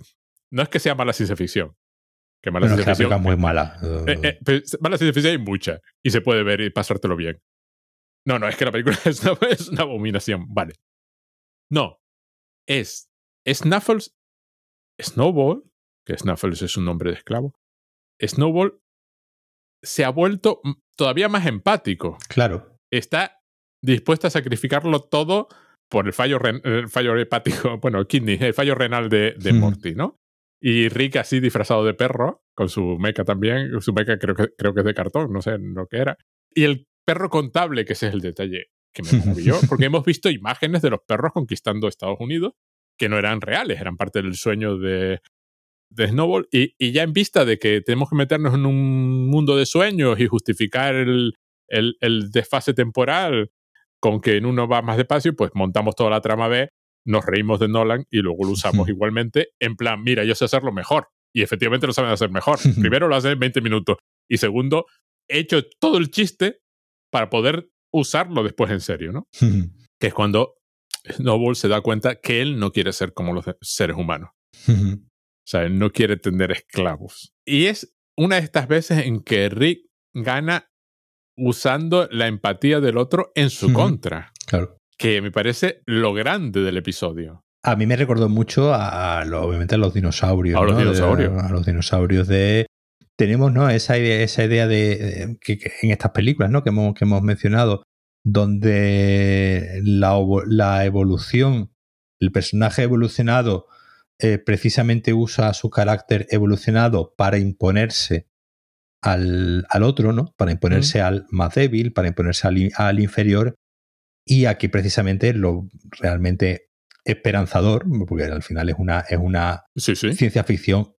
no es que sea mala ciencia ficción. Que mala ciencia ficción. Es muy mala. Eh, eh, mala ciencia ficción hay mucha. Y se puede ver y pasártelo bien. No, no, es que la película es una, es una abominación. Vale. No. Es Snuffles. Snowball, que Snuffles es un nombre de esclavo. Snowball se ha vuelto todavía más empático. Claro. Está dispuesto a sacrificarlo todo por el fallo, el fallo hepático, bueno, kidney, el fallo renal de, de Morty, ¿no? Y Rick así disfrazado de perro, con su meca también, su meca creo que, creo que es de cartón, no sé lo que era. Y el perro contable, que ese es el detalle que me maravilló, porque hemos visto imágenes de los perros conquistando Estados Unidos que no eran reales, eran parte del sueño de, de Snowball y, y, ya en vista de que tenemos que meternos en un mundo de sueños y justificar el, el, el, desfase temporal con que en uno va más despacio, pues montamos toda la trama B, nos reímos de Nolan y luego lo usamos igualmente en plan, mira, yo sé hacerlo mejor. Y efectivamente lo saben hacer mejor. Primero lo hacen en 20 minutos. Y segundo, he hecho todo el chiste para poder usarlo después en serio, ¿no? que es cuando Snowball se da cuenta que él no quiere ser como los seres humanos. O sea, él no quiere tener esclavos. Y es una de estas veces en que Rick gana usando la empatía del otro en su contra. Claro. Que me parece lo grande del episodio. A mí me recordó mucho a, obviamente a los dinosaurios. A los dinosaurios. a los dinosaurios de. Tenemos, ¿no? Esa idea, esa idea de, que, en estas películas, ¿no? Que hemos, que hemos mencionado, donde la, la evolución, el personaje evolucionado eh, precisamente usa su carácter evolucionado para imponerse al, al otro, ¿no? Para imponerse al más débil, para imponerse al, al, inferior. Y aquí precisamente lo realmente esperanzador, porque al final es una, es una ciencia ficción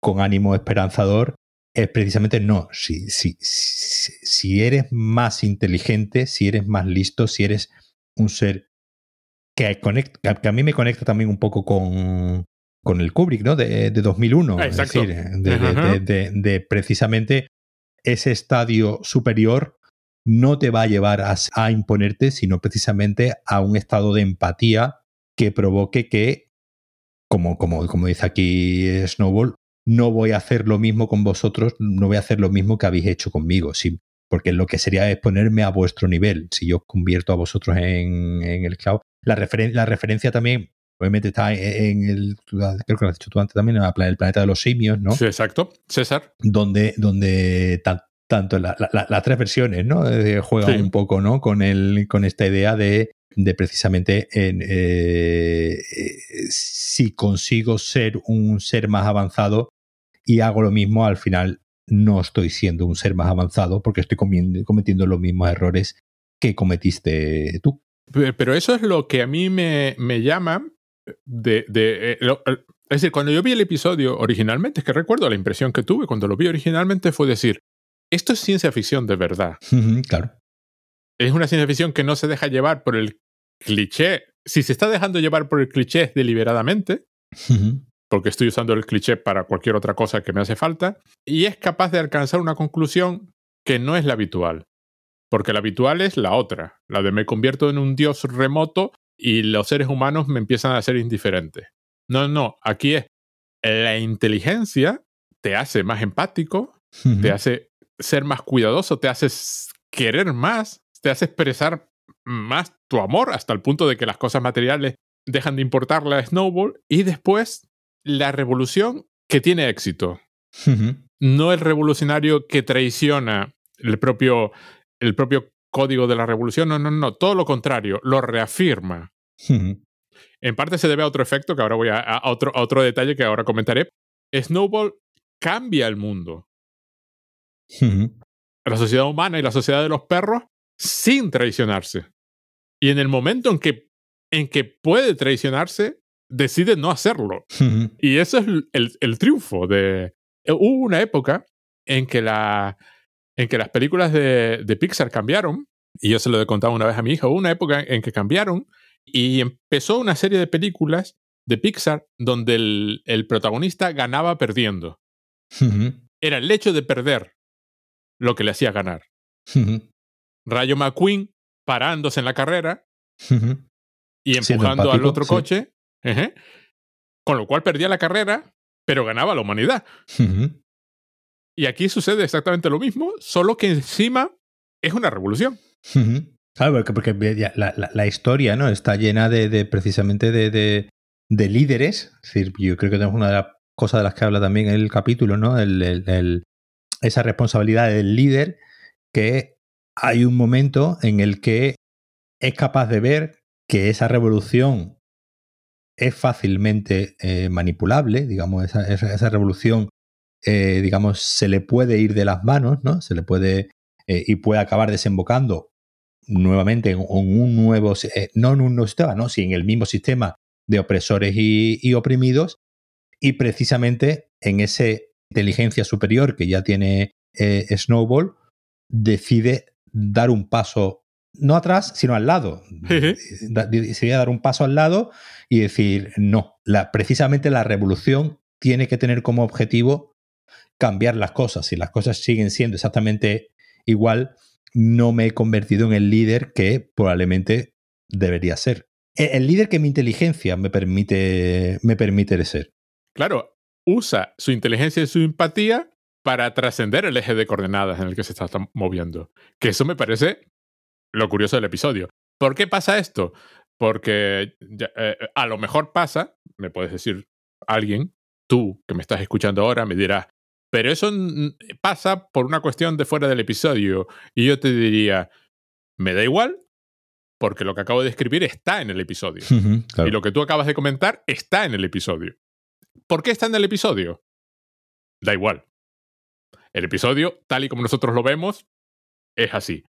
con ánimo esperanzador, es precisamente no, si, si, si, eres más inteligente, si eres más listo, si eres un ser que, conecta, que a mí me conecta también un poco con, con el Kubrick, ¿no? De, de 2001. Es decir, de, precisamente ese estadio superior no te va a llevar a, imponerte, sino precisamente a un estado de empatía que provoque que, como, como, como dice aquí Snowball, no voy a hacer lo mismo con vosotros, no voy a hacer lo mismo que habéis hecho conmigo, sí, porque lo que sería es ponerme a vuestro nivel, si yo convierto a vosotros en, el. La, la referencia también Obviamente está en el, creo que lo has dicho tú antes también, en el planeta de los simios, ¿no? Sí, exacto. César. Donde, donde tanto las tres versiones, ¿no? Eh, juegan un poco, ¿no? Con, el, con esta idea de, de precisamente en, eh, si consigo ser un ser más avanzado y hago lo mismo, al final no estoy siendo un ser más avanzado porque estoy cometiendo los mismos errores que cometiste tú. Pero eso es lo que a mí me, me llama de, eh, es decir, cuando yo vi el episodio originalmente, es que recuerdo la impresión que tuve cuando lo vi originalmente fue decir, esto es ciencia ficción de verdad. claro. Es una ciencia ficción que no se deja llevar por el cliché. Si se está dejando llevar por el cliché deliberadamente, porque estoy usando el cliché para cualquier otra cosa que me hace falta, y es capaz de alcanzar una conclusión que no es la habitual. Porque la habitual es la otra, la de me convierto en un dios remoto y los seres humanos me empiezan a ser indiferentes. No, no, aquí es la inteligencia te hace más empático, te hace ser más cuidadoso, te hace querer más, te hace expresar más tu amor hasta el punto de que las cosas materiales dejan de importarle a Snowball y después la revolución que tiene éxito. No el revolucionario que traiciona el propio, el propio código de la revolución, no, no, no, todo lo contrario, lo reafirma. En parte se debe a otro efecto, que ahora voy a, a otro, a otro detalle que ahora comentaré. Snowball cambia el mundo. La sociedad humana y la sociedad de los perros sin traicionarse. Y en el momento en que, en que puede traicionarse, decide no hacerlo. Y eso es el, el, triunfo de... Hubo una época en que, la, en que las películas de, de Pixar cambiaron, y yo se lo he contado una vez a mi hija, hubo una época en que cambiaron y empezó una serie de películas de Pixar donde el, el protagonista ganaba perdiendo. Era el hecho de perder lo que le hacía ganar. Rayo McQueen parándose en la carrera y empujando al otro coche, con lo cual perdía la carrera, pero ganaba la humanidad. Y aquí sucede exactamente lo mismo, solo que encima es una revolución. Claro, porque, la, historia ¿no? está llena de, precisamente de, de, de, líderes. Yo creo que tenemos una de las cosas de las que habla también el capítulo, ¿no? El, esa responsabilidad del líder que hay un momento en el que es capaz de ver que esa revolución es fácilmente eh, manipulable, digamos, esa, esa, revolución, eh, digamos, se le puede ir de las manos, ¿no? Se le puede eh, y puede acabar desembocando nuevamente en, un nuevo, no en un nuevo sistema, ¿no? Sí, en el mismo sistema de opresores y, y oprimidos, y precisamente en esa inteligencia superior que ya tiene Snowball, decide dar un paso, no atrás, sino al lado. Sería dar un paso al lado y decir, no, la, precisamente la revolución tiene que tener como objetivo cambiar las cosas. Si las cosas siguen siendo exactamente igual, no me he convertido en el líder que probablemente debería ser. E, el, líder que mi inteligencia me permite, me permite ser. Claro, usa su inteligencia y su empatía para trascender el eje de coordenadas en el que se está moviendo. Que eso me parece lo curioso del episodio. ¿Por qué pasa esto? Porque eh, a lo mejor pasa, me puedes decir alguien, tú que me estás escuchando ahora, me dirás, pero eso pasa por una cuestión de fuera del episodio. Y yo te diría, me da igual, porque lo que acabo de escribir está en el episodio. Y lo que tú acabas de comentar está en el episodio. ¿Por qué está en el episodio? Da igual. El episodio, tal y como nosotros lo vemos, es así.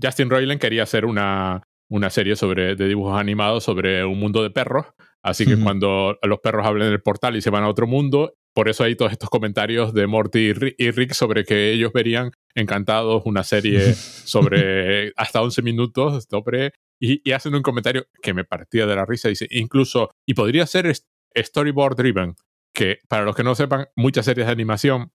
Justin Roiland quería hacer una, una serie sobre, de dibujos animados sobre un mundo de perros. Así que cuando los perros hablen del portal y se van a otro mundo, por eso hay todos estos comentarios de Morty y Rick sobre que ellos verían encantados una serie sobre hasta 11 minutos sobre, y, y, hacen un comentario que me partía de la risa. Dice, incluso, y podría ser storyboard driven, que para los que no sepan, muchas series de animación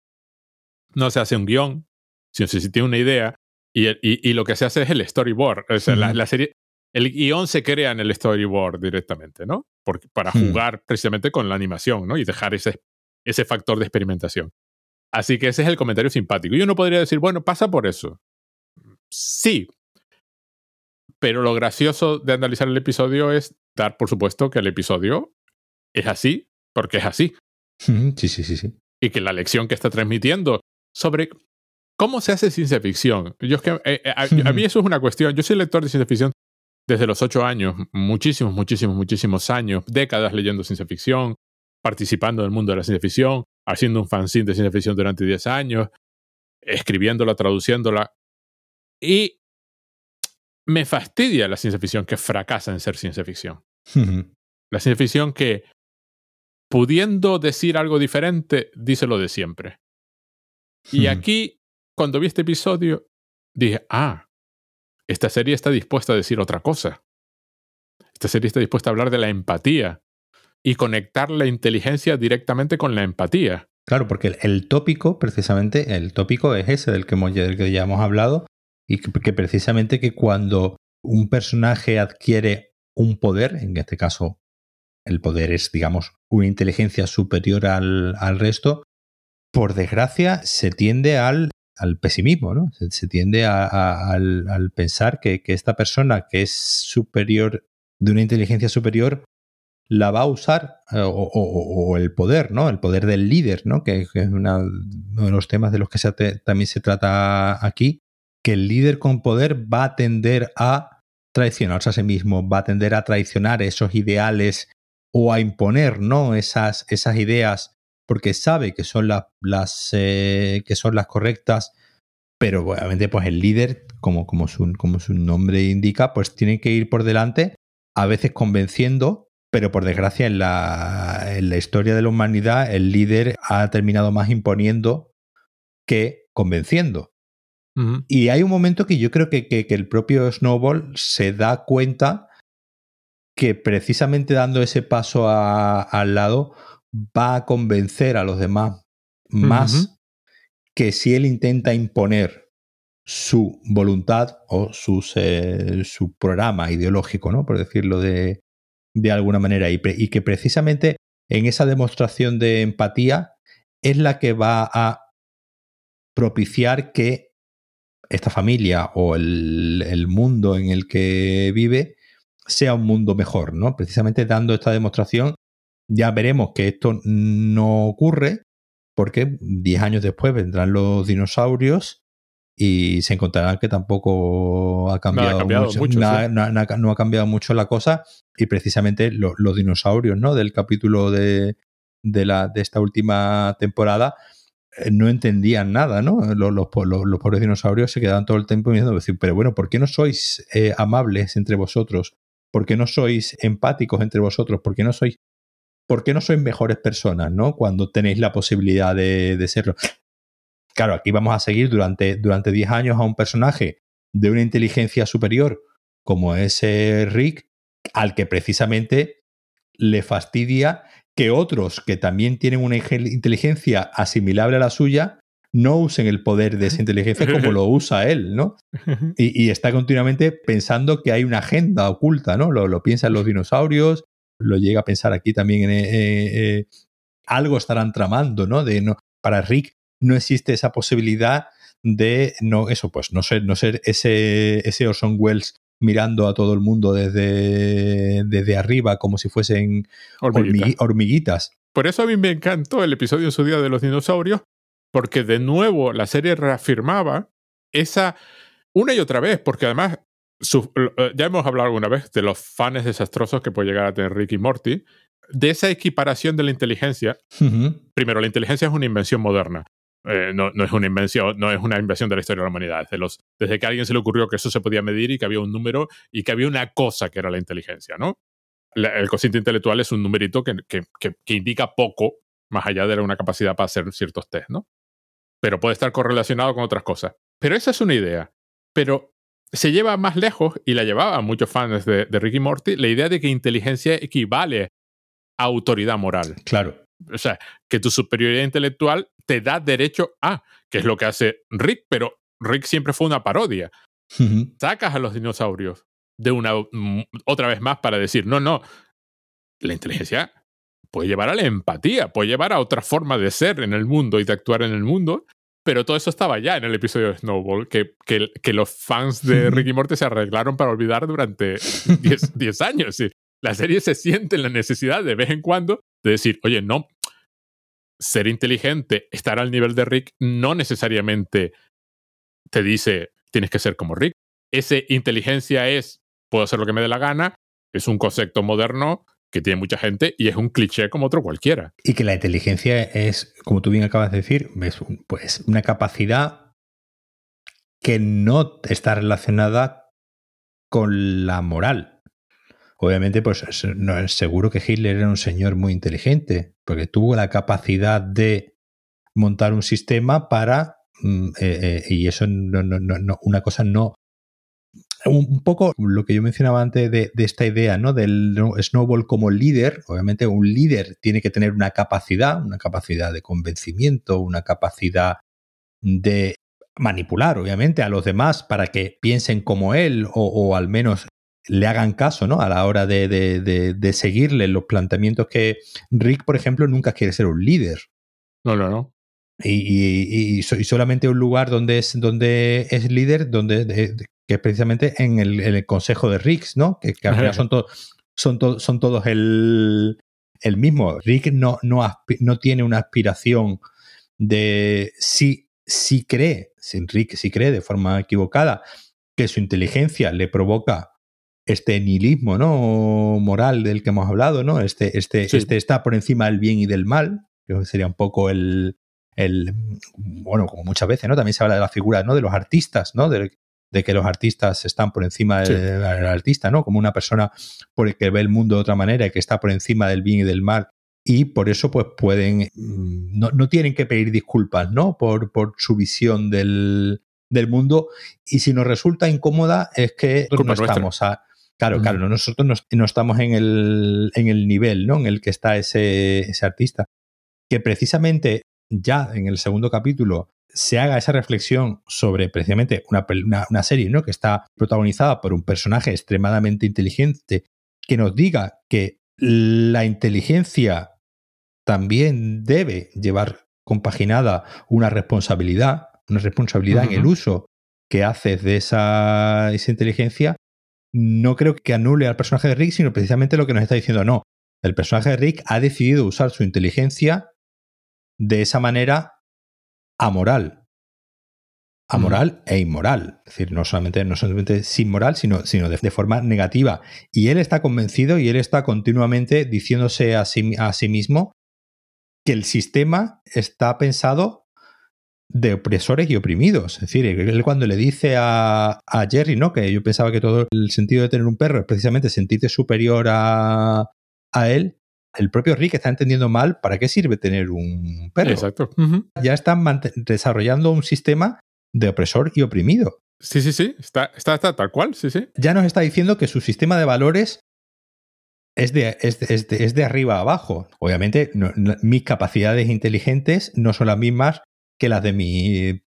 no se hace un guion, sino se tiene una idea y, y, lo que se hace es el storyboard. O sea, la, serie, el guion se crea en el storyboard directamente, ¿no? para hmm. jugar precisamente con la animación, ¿no? Y dejar ese, ese factor de experimentación. Así que ese es el comentario simpático. Y uno podría decir, bueno, pasa por eso. Sí. Pero lo gracioso de analizar el episodio es dar, por supuesto, que el episodio es así, porque es así. Sí, sí, sí, sí. Y que la lección que está transmitiendo sobre cómo se hace ciencia ficción. Yo es que, eh, eh, a, mí eso es una cuestión. Yo soy lector de ciencia ficción desde los ocho años, muchísimos, muchísimos, muchísimos años, décadas leyendo ciencia ficción, participando en el mundo de la ciencia ficción, haciendo un fanzine de ciencia ficción durante diez años, escribiéndola, traduciéndola. Y me fastidia la ciencia ficción que fracasa en ser ciencia ficción. La ciencia ficción que, pudiendo decir algo diferente, dice lo de siempre. Y aquí, cuando vi este episodio, dije, ah, esta serie está dispuesta a decir otra cosa. Esta serie está dispuesta a hablar de la empatía y conectar la inteligencia directamente con la empatía. Claro, porque el, tópico, precisamente, el tópico es ese del que, hemos, que ya hemos hablado, y que, precisamente que cuando un personaje adquiere un poder, en este caso el poder es, digamos, una inteligencia superior al, al resto, por desgracia, se tiende al, al pesimismo, ¿no? Se, tiende al, pensar que, esta persona que es superior, de una inteligencia superior, la va a usar, eh, o, el poder, ¿no? El poder del líder, ¿no? Que, es uno de los temas de los que también se trata aquí, que el líder con poder va a tender a traicionarse a sí mismo, va a tender a traicionar esos ideales o a imponer ¿no? esas, esas ideas porque sabe que son las, eh, que son las correctas, pero obviamente pues el líder, como, como, su, como su nombre indica, pues tiene que ir por delante, a veces convenciendo, pero por desgracia en la, en la historia de la humanidad el líder ha terminado más imponiendo que convenciendo. Y hay un momento que yo creo que, que, el propio Snowball se da cuenta que precisamente dando ese paso al lado va a convencer a los demás más que si él intenta imponer su voluntad o eh, su programa ideológico, ¿no? Por decirlo de, de alguna manera. Y, que precisamente en esa demostración de empatía es la que va a propiciar que esta familia o el, el mundo en el que vive sea un mundo mejor, ¿no? Precisamente dando esta demostración, ya veremos que esto no ocurre, porque 10 años después vendrán los dinosaurios y se encontrarán que tampoco ha cambiado, mucho, no ha cambiado mucho la cosa y precisamente los dinosaurios ¿no? del capítulo de, de, la, de esta última temporada eh, no entendían nada, ¿no? Los, los, los, pobres dinosaurios se quedaban todo el tiempo diciendo, pero bueno, ¿por qué no sois eh, amables entre vosotros? ¿Por qué no sois empáticos entre vosotros? ¿Por qué no sois, por qué no sois mejores personas, ¿no? Cuando tenéis la posibilidad de, de serlo. Claro, aquí vamos a seguir durante, durante 10 años a un personaje de una inteligencia superior como ese Rick, al que precisamente le fastidia que otros que también tienen una inteligencia asimilable a la suya no usen el poder de esa inteligencia como lo usa él, ¿no? Y, está continuamente pensando que hay una agenda oculta, ¿no? Lo, lo piensa en los dinosaurios, lo llega a pensar aquí también en... Eh, eh, algo estarán tramando, ¿no? De no, para Rick no existe esa posibilidad de no eso pues no ser no ser ese ese Orson Welles mirando a todo el mundo desde, desde arriba como si fuesen hormiguitas. Por eso a mí me encantó el episodio en su día de los dinosaurios, porque de nuevo la serie reafirmaba esa una y otra vez, porque además eh, ya hemos hablado alguna vez de los fans desastrosos que puede llegar a tener Ricky Morty, de esa equiparación de la inteligencia. Primero, la inteligencia es una invención moderna. Eh, no, no, es una invención, no es una invención de la historia de la humanidad. Desde, los, desde que a alguien se le ocurrió que eso se podía medir y que había un número y que había una cosa que era la inteligencia, ¿no? el cociente intelectual es un numerito que, que, que, indica poco más allá de una capacidad para hacer ciertos test, ¿no? Pero puede estar correlacionado con otras cosas. Pero esa es una idea. Pero se lleva más lejos, y la llevaban muchos fans de, de Ricky Morty, la idea de que inteligencia equivale a autoridad moral. Claro. O sea, que tu superioridad intelectual te da derecho a, que es lo que hace Rick, pero Rick siempre fue una parodia. Sacas a los dinosaurios de una mm, otra vez más para decir, no, no, la inteligencia puede llevar a la empatía, puede llevar a otra forma de ser en el mundo y de actuar en el mundo, pero todo eso estaba ya en el episodio de Snowball, que, que, que los fans de Ricky Morty se arreglaron para olvidar durante 10 años. La serie se siente en la necesidad de vez en cuando de decir, oye, no, ser inteligente, estar al nivel de Rick, no necesariamente te dice tienes que ser como Rick. Ese inteligencia es puedo hacer lo que me dé la gana, es un concepto moderno que tiene mucha gente y es un cliché como otro cualquiera. Y que la inteligencia es, como tú bien acabas de decir, es pues una capacidad que no está relacionada con la moral. Obviamente, pues no es seguro que Hitler era un señor muy inteligente, porque tuvo la capacidad de montar un sistema para mm, eh, eh, y eso no, no, no, una cosa no un poco lo que yo mencionaba antes de, de, esta idea, ¿no? Del Snowball como líder. Obviamente, un líder tiene que tener una capacidad, una capacidad de convencimiento, una capacidad de manipular, obviamente, a los demás para que piensen como él o, o al menos le hagan caso, ¿no? A la hora de, de, seguirle los planteamientos que Rick, por ejemplo, nunca quiere ser un líder. No, no, no. Y, y, solamente un lugar donde es, donde es líder, donde que es precisamente en el, consejo de Rick, ¿no? Que, al final son, todos son, son todos el, el mismo. Rick no, no, no tiene una aspiración de si, si cree, Rick si cree de forma equivocada que su inteligencia le provoca este nihilismo ¿no? moral del que hemos hablado, ¿no? Este, este, este está por encima del bien y del mal, que sería un poco el, el, bueno, como muchas veces, ¿no? También se habla de la figura, ¿no? De los artistas, ¿no? De, que los artistas están por encima del, artista, ¿no? Como una persona por el que ve el mundo de otra manera y que está por encima del bien y del mal. Y por eso, pues pueden, mm, no, no tienen que pedir disculpas, ¿no? Por, por su visión del, del mundo. Y si nos resulta incómoda, es que no estamos a, Claro, claro, nosotros no, estamos en el, en el, nivel ¿no? en el que está ese, ese, artista. Que precisamente ya en el segundo capítulo se haga esa reflexión sobre precisamente una, una, serie ¿no? que está protagonizada por un personaje extremadamente inteligente que nos diga que la inteligencia también debe llevar compaginada una responsabilidad, una responsabilidad en el uso que haces de esa, esa inteligencia, no creo que anule al personaje de Rick, sino precisamente lo que nos está diciendo, no, el personaje de Rick ha decidido usar su inteligencia de esa manera amoral. Amoral e inmoral. Es decir, no solamente, no solamente sin moral, sino, sino de, forma negativa. Y él está convencido y él está continuamente diciéndose a sí, a sí mismo que el sistema está pensado de opresores y oprimidos. Es decir, él cuando le dice a, Jerry, ¿no? Que yo pensaba que todo el sentido de tener un perro es precisamente sentirte superior a, a él. El propio Rick está entendiendo mal para qué sirve tener un perro. Exacto. Ya están desarrollando un sistema de opresor y oprimido. Sí, sí, sí. Está, está, tal cual, sí, sí. Ya nos está diciendo que su sistema de valores es de, es de, arriba a abajo. Obviamente, mis capacidades inteligentes no son las mismas que las de mi,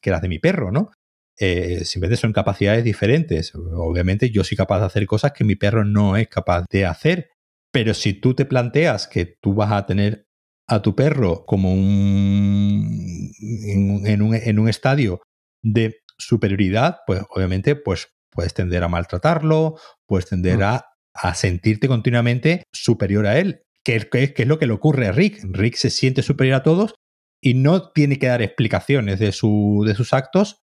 que las de mi perro, ¿no? Eh, simplemente son capacidades diferentes. Obviamente yo soy capaz de hacer cosas que mi perro no es capaz de hacer. Pero si tú te planteas que tú vas a tener a tu perro como un en, un, en un estadio de superioridad, pues obviamente pues puedes tender a maltratarlo, puedes tender mm. a, a, sentirte continuamente superior a él, que, que, es lo que le ocurre a Rick. Rick se siente superior a todos y no tiene que dar explicaciones de, su, de sus actos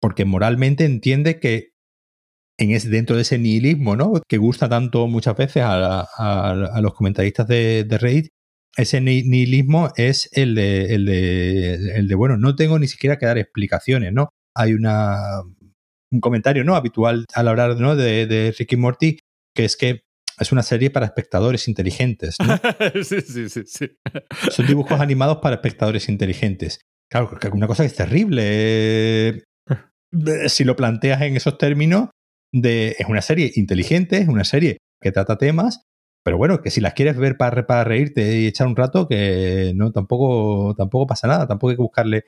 porque moralmente entiende que en ese, dentro de ese nihilismo, ¿no? Que gusta tanto muchas veces a, los comentaristas de, de, Reddit, ese nihilismo es el de, el, de, el de, bueno, no tengo ni siquiera que dar explicaciones, ¿no? Hay una, un comentario, ¿no? Habitual al hablar, ¿no? De, de Ricky Morty, que es que es una serie para espectadores inteligentes. ¿no? sí, sí, sí, sí. Son dibujos animados para espectadores inteligentes. Claro, una cosa que es terrible. Eh, si lo planteas en esos términos, de, es una serie inteligente, es una serie que trata temas, pero bueno, que si las quieres ver para, para reírte y echar un rato, que no, tampoco, tampoco pasa nada, tampoco hay que buscarle.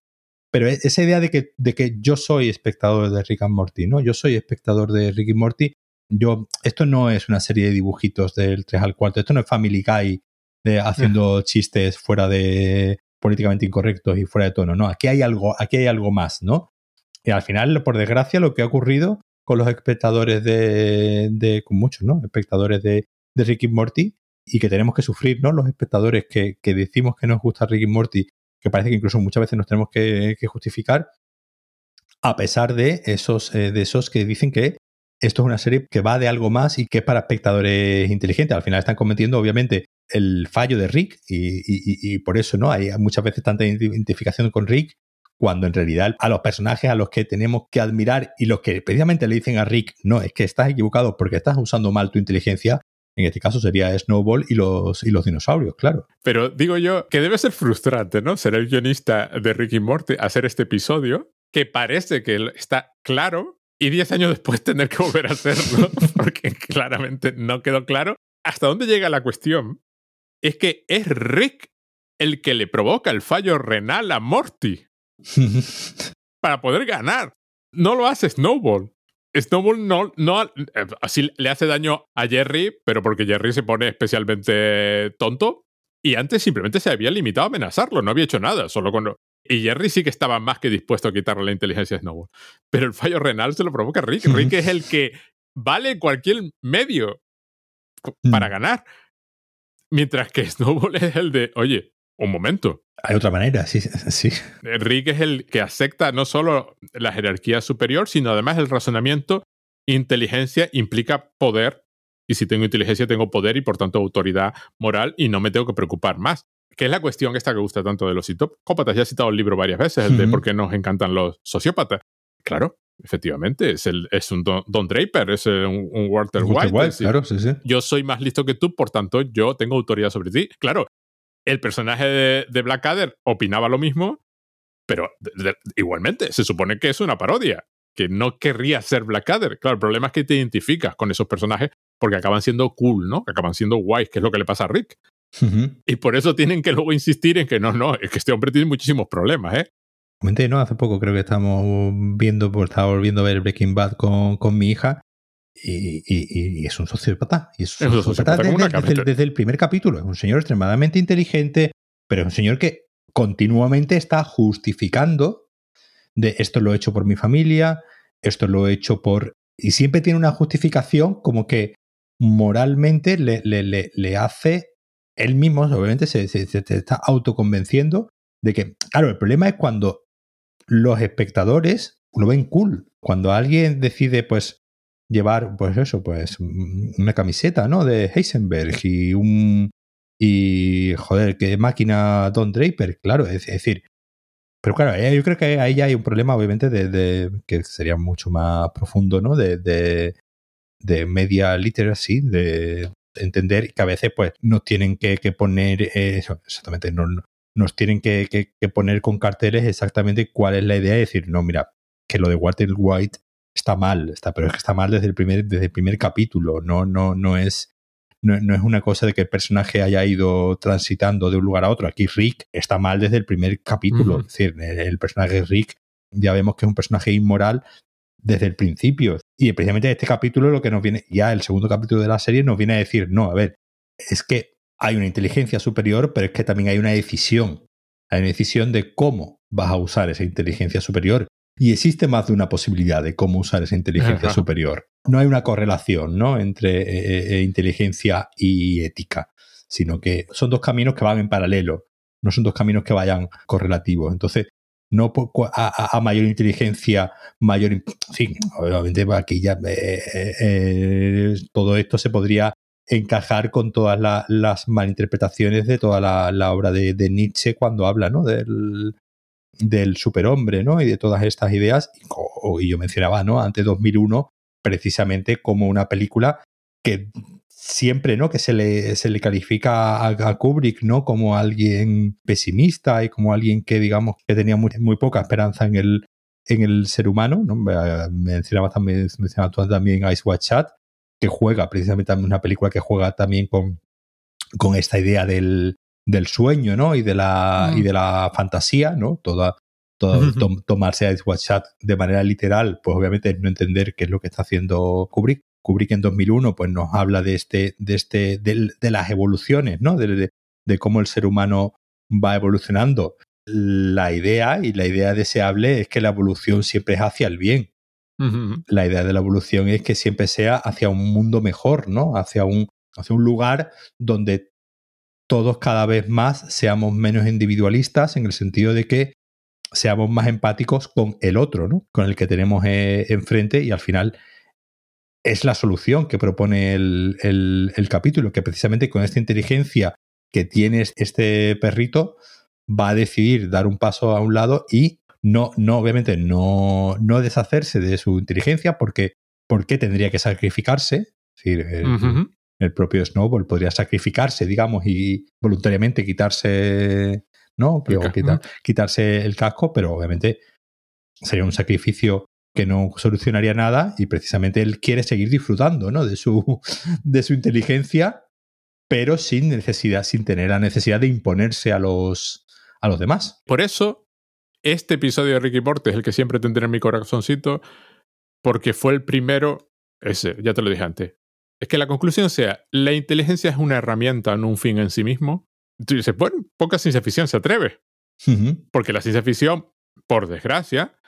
Pero e, esa idea de que, de que yo soy espectador de Rick and Morty, ¿no? Yo soy espectador de Rick y Morty, yo, esto no es una serie de dibujitos del 3 al 4, esto no es Family Guy de, haciendo chistes fuera de políticamente incorrectos y fuera de tono, no, aquí hay algo, aquí hay algo más, ¿no? Y al final, por desgracia, lo que ha ocurrido con los espectadores de, de con muchos, ¿no? Espectadores de, de Ricky Morty y que tenemos que sufrir, ¿no? Los espectadores que, que decimos que nos gusta Ricky Morty, que parece que incluso muchas veces nos tenemos que, que justificar, a pesar de esos, eh, de esos que dicen que esto es una serie que va de algo más y que es para espectadores inteligentes. Al final están cometiendo, obviamente, el fallo de Rick y, por eso no hay muchas veces tanta identificación con Rick cuando en realidad a los personajes a los que tenemos que admirar y los que precisamente le dicen a Rick, no, es que estás equivocado porque estás usando mal tu inteligencia, en este caso sería Snowball y los, y los dinosaurios, claro. Pero digo yo que debe ser frustrante, ¿no? Ser el guionista de Rick y Morty, hacer este episodio que parece que está claro y 10 años después tener que volver a hacerlo, porque claramente no quedó claro. ¿Hasta dónde llega la cuestión? Es que es Rick el que le provoca el fallo renal a Morty para poder ganar. No lo hace Snowball. Snowball no, no así le hace daño a Jerry, pero porque Jerry se pone especialmente tonto. Y antes simplemente se había limitado a amenazarlo, no había hecho nada, solo con y Jerry sí que estaba más que dispuesto a quitarle la inteligencia a Snowball. Pero el fallo renal se lo provoca Rick. Rick es el que vale cualquier medio para mm. ganar. Mientras que Snowball es el de, oye, un momento. Hay otra manera, sí, sí. Rick es el que acepta no solo la jerarquía superior, sino además el razonamiento inteligencia implica poder y si tengo inteligencia tengo poder y por tanto autoridad moral y no me tengo que preocupar más. Que es la cuestión esta que gusta tanto de los psicópatas. Ya he citado el libro varias veces, el de por qué nos encantan los sociópatas. Claro, efectivamente, es, el, es un Don, Draper, es un, Walter, White. claro, sí, sí. Yo soy más listo que tú, por tanto, yo tengo autoridad sobre ti. Claro, el personaje de, de Blackadder opinaba lo mismo, pero igualmente, se supone que es una parodia, que no querría ser Blackadder. Claro, el problema es que te identificas con esos personajes porque acaban siendo cool, ¿no? Acaban siendo guays, que es lo que le pasa a Rick. Y por eso tienen que luego insistir en que no, no, es que este hombre tiene muchísimos problemas, ¿eh? Comenté, ¿no? Hace poco creo que estamos viendo, pues estaba volviendo a ver Breaking Bad con, con mi hija y, y, es un sociópata. Y es un sociópata, desde, desde, el primer capítulo. Es un señor extremadamente inteligente, pero es un señor que continuamente está justificando de esto lo he hecho por mi familia, esto lo he hecho por... Y siempre tiene una justificación como que moralmente le, le, le, le hace, él mismo obviamente se, está autoconvenciendo de que, claro, el problema es cuando los espectadores lo ven cool, cuando alguien decide pues llevar, pues eso, pues una camiseta, ¿no? De Heisenberg y un... Y, joder, qué máquina Don Draper, claro, es, decir, pero claro, yo creo que ahí ya hay un problema, obviamente, de, de que sería mucho más profundo, ¿no? De, de, de media literacy, de entender que a veces pues nos tienen que, que poner eh, eso, exactamente, no, nos tienen que, que, que, poner con carteles exactamente cuál es la idea y decir, no, mira, que lo de Walter White está mal, está, pero es que está mal desde el primer, desde el primer capítulo, no, no, no es. No, no, es una cosa de que el personaje haya ido transitando de un lugar a otro. Aquí Rick está mal desde el primer capítulo. Uh -huh. Es decir, el, el personaje Rick ya vemos que es un personaje inmoral desde el principio. Y precisamente este capítulo lo que nos viene, ya el segundo capítulo de la serie nos viene a decir, no, a ver, es que hay una inteligencia superior, pero es que también hay una decisión. Hay una decisión de cómo vas a usar esa inteligencia superior. Y existe más de una posibilidad de cómo usar esa inteligencia Ajá. superior. No hay una correlación ¿no? entre eh, eh, inteligencia y ética, sino que son dos caminos que van en paralelo, no son dos caminos que vayan correlativos. Entonces, no a, a, mayor inteligencia, mayor... En fin, obviamente aquí ya eh, eh, todo esto se podría encajar con todas la, las malinterpretaciones de toda la, obra de, de, Nietzsche cuando habla ¿no? del, del superhombre ¿no? y de todas estas ideas. Y, y yo mencionaba ¿no? antes 2001 precisamente como una película que siempre, ¿no? Que se le, se le califica a, a, Kubrick, ¿no? Como alguien pesimista y como alguien que, digamos, que tenía muy, muy poca esperanza en el, en el ser humano, ¿no? Mencionaba también, mencionaba también Ice Watch Chat, que juega precisamente una película que juega también con, con esta idea del, del sueño, ¿no? Y de la, mm. y de la fantasía, ¿no? Toda, toda uh -huh. to, tomarse Ice Watch Chat de manera literal, pues obviamente no entender qué es lo que está haciendo Kubrick. Kubrick en 2001 pues nos habla de este de este de, de las evoluciones no de, cómo el ser humano va evolucionando la idea y la idea deseable es que la evolución siempre es hacia el bien uh -huh. la idea de la evolución es que siempre sea hacia un mundo mejor no hacia un hacia un lugar donde todos cada vez más seamos menos individualistas en el sentido de que seamos más empáticos con el otro, ¿no? Con el que tenemos eh, enfrente y al final es la solución que propone el, el, el, capítulo, que precisamente con esta inteligencia que tiene este perrito va a decidir dar un paso a un lado y no, no obviamente, no, no deshacerse de su inteligencia porque, porque tendría que sacrificarse. Es decir, el, uh -huh. el propio Snowball podría sacrificarse, digamos, y voluntariamente quitarse, ¿no? El quitar, quitarse el casco, pero obviamente sería un sacrificio que no solucionaría nada y precisamente él quiere seguir disfrutando ¿no? de, su, de su inteligencia, pero sin necesidad, sin tener la necesidad de imponerse a los, a los demás. Por eso, este episodio de Ricky Morty es el que siempre tendré en mi corazoncito, porque fue el primero, ese, ya te lo dije antes. Es que la conclusión sea, la inteligencia es una herramienta, no un fin en sí mismo. Tú dices, bueno, poca ciencia ficción se atreve. Uh -huh. Porque la ciencia ficción, por desgracia,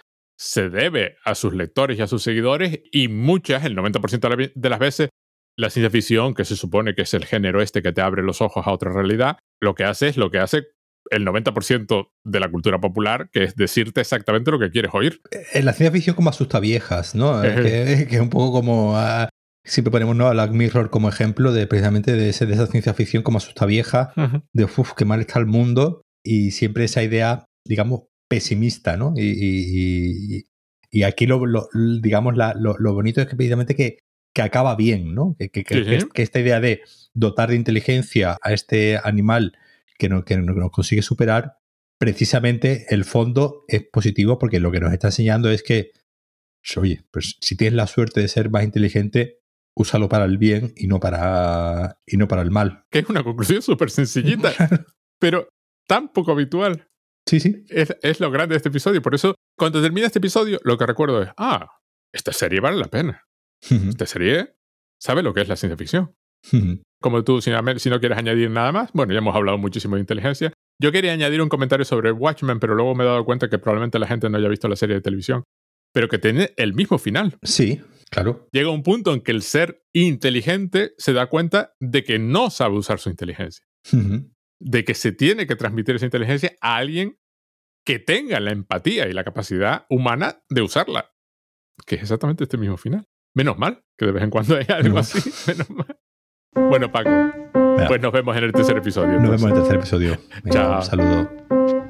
se debe a sus lectores y a sus seguidores y muchas, el 90% de las veces, la ciencia ficción, que se supone que es el género este que te abre los ojos a otra realidad, lo que hace es lo que hace el 90% de la cultura popular, que es decirte exactamente lo que quieres oír. En la ciencia ficción como asusta viejas, ¿no? que, es un poco como... Ah, siempre ponemos ¿no? a Black Mirror como ejemplo de precisamente de, ese, de esa ciencia ficción como asusta vieja, de uff, qué mal está el mundo, y siempre esa idea, digamos, pesimista, ¿no? Y, y, aquí lo, digamos, lo, bonito es que precisamente que, que acaba bien, ¿no? Que, que, esta idea de dotar de inteligencia a este animal que, no, que nos consigue superar, precisamente el fondo es positivo porque lo que nos está enseñando es que, oye, pues si tienes la suerte de ser más inteligente, úsalo para el bien y no para, y no para el mal. Que es una conclusión súper sencillita, pero tan poco habitual. Sí, sí. Es, es, lo grande de este episodio. Por eso, cuando termina este episodio, lo que recuerdo es, ah, esta serie vale la pena. esta serie sabe lo que es la ciencia ficción. Como tú, si no, quieres añadir nada más, bueno, ya hemos hablado muchísimo de inteligencia. Yo quería añadir un comentario sobre Watchmen, pero luego me he dado cuenta que probablemente la gente no haya visto la serie de televisión, pero que tiene el mismo final. Sí, claro. Llega un punto en que el ser inteligente se da cuenta de que no sabe usar su inteligencia. De que se tiene que transmitir esa inteligencia a alguien que tenga la empatía y la capacidad humana de usarla. Que es exactamente este mismo final. Menos mal que de vez en cuando hay algo así. Menos mal. Bueno, Paco, pues nos vemos en el tercer episodio. Nos vemos en el tercer episodio. Chao. Un saludo.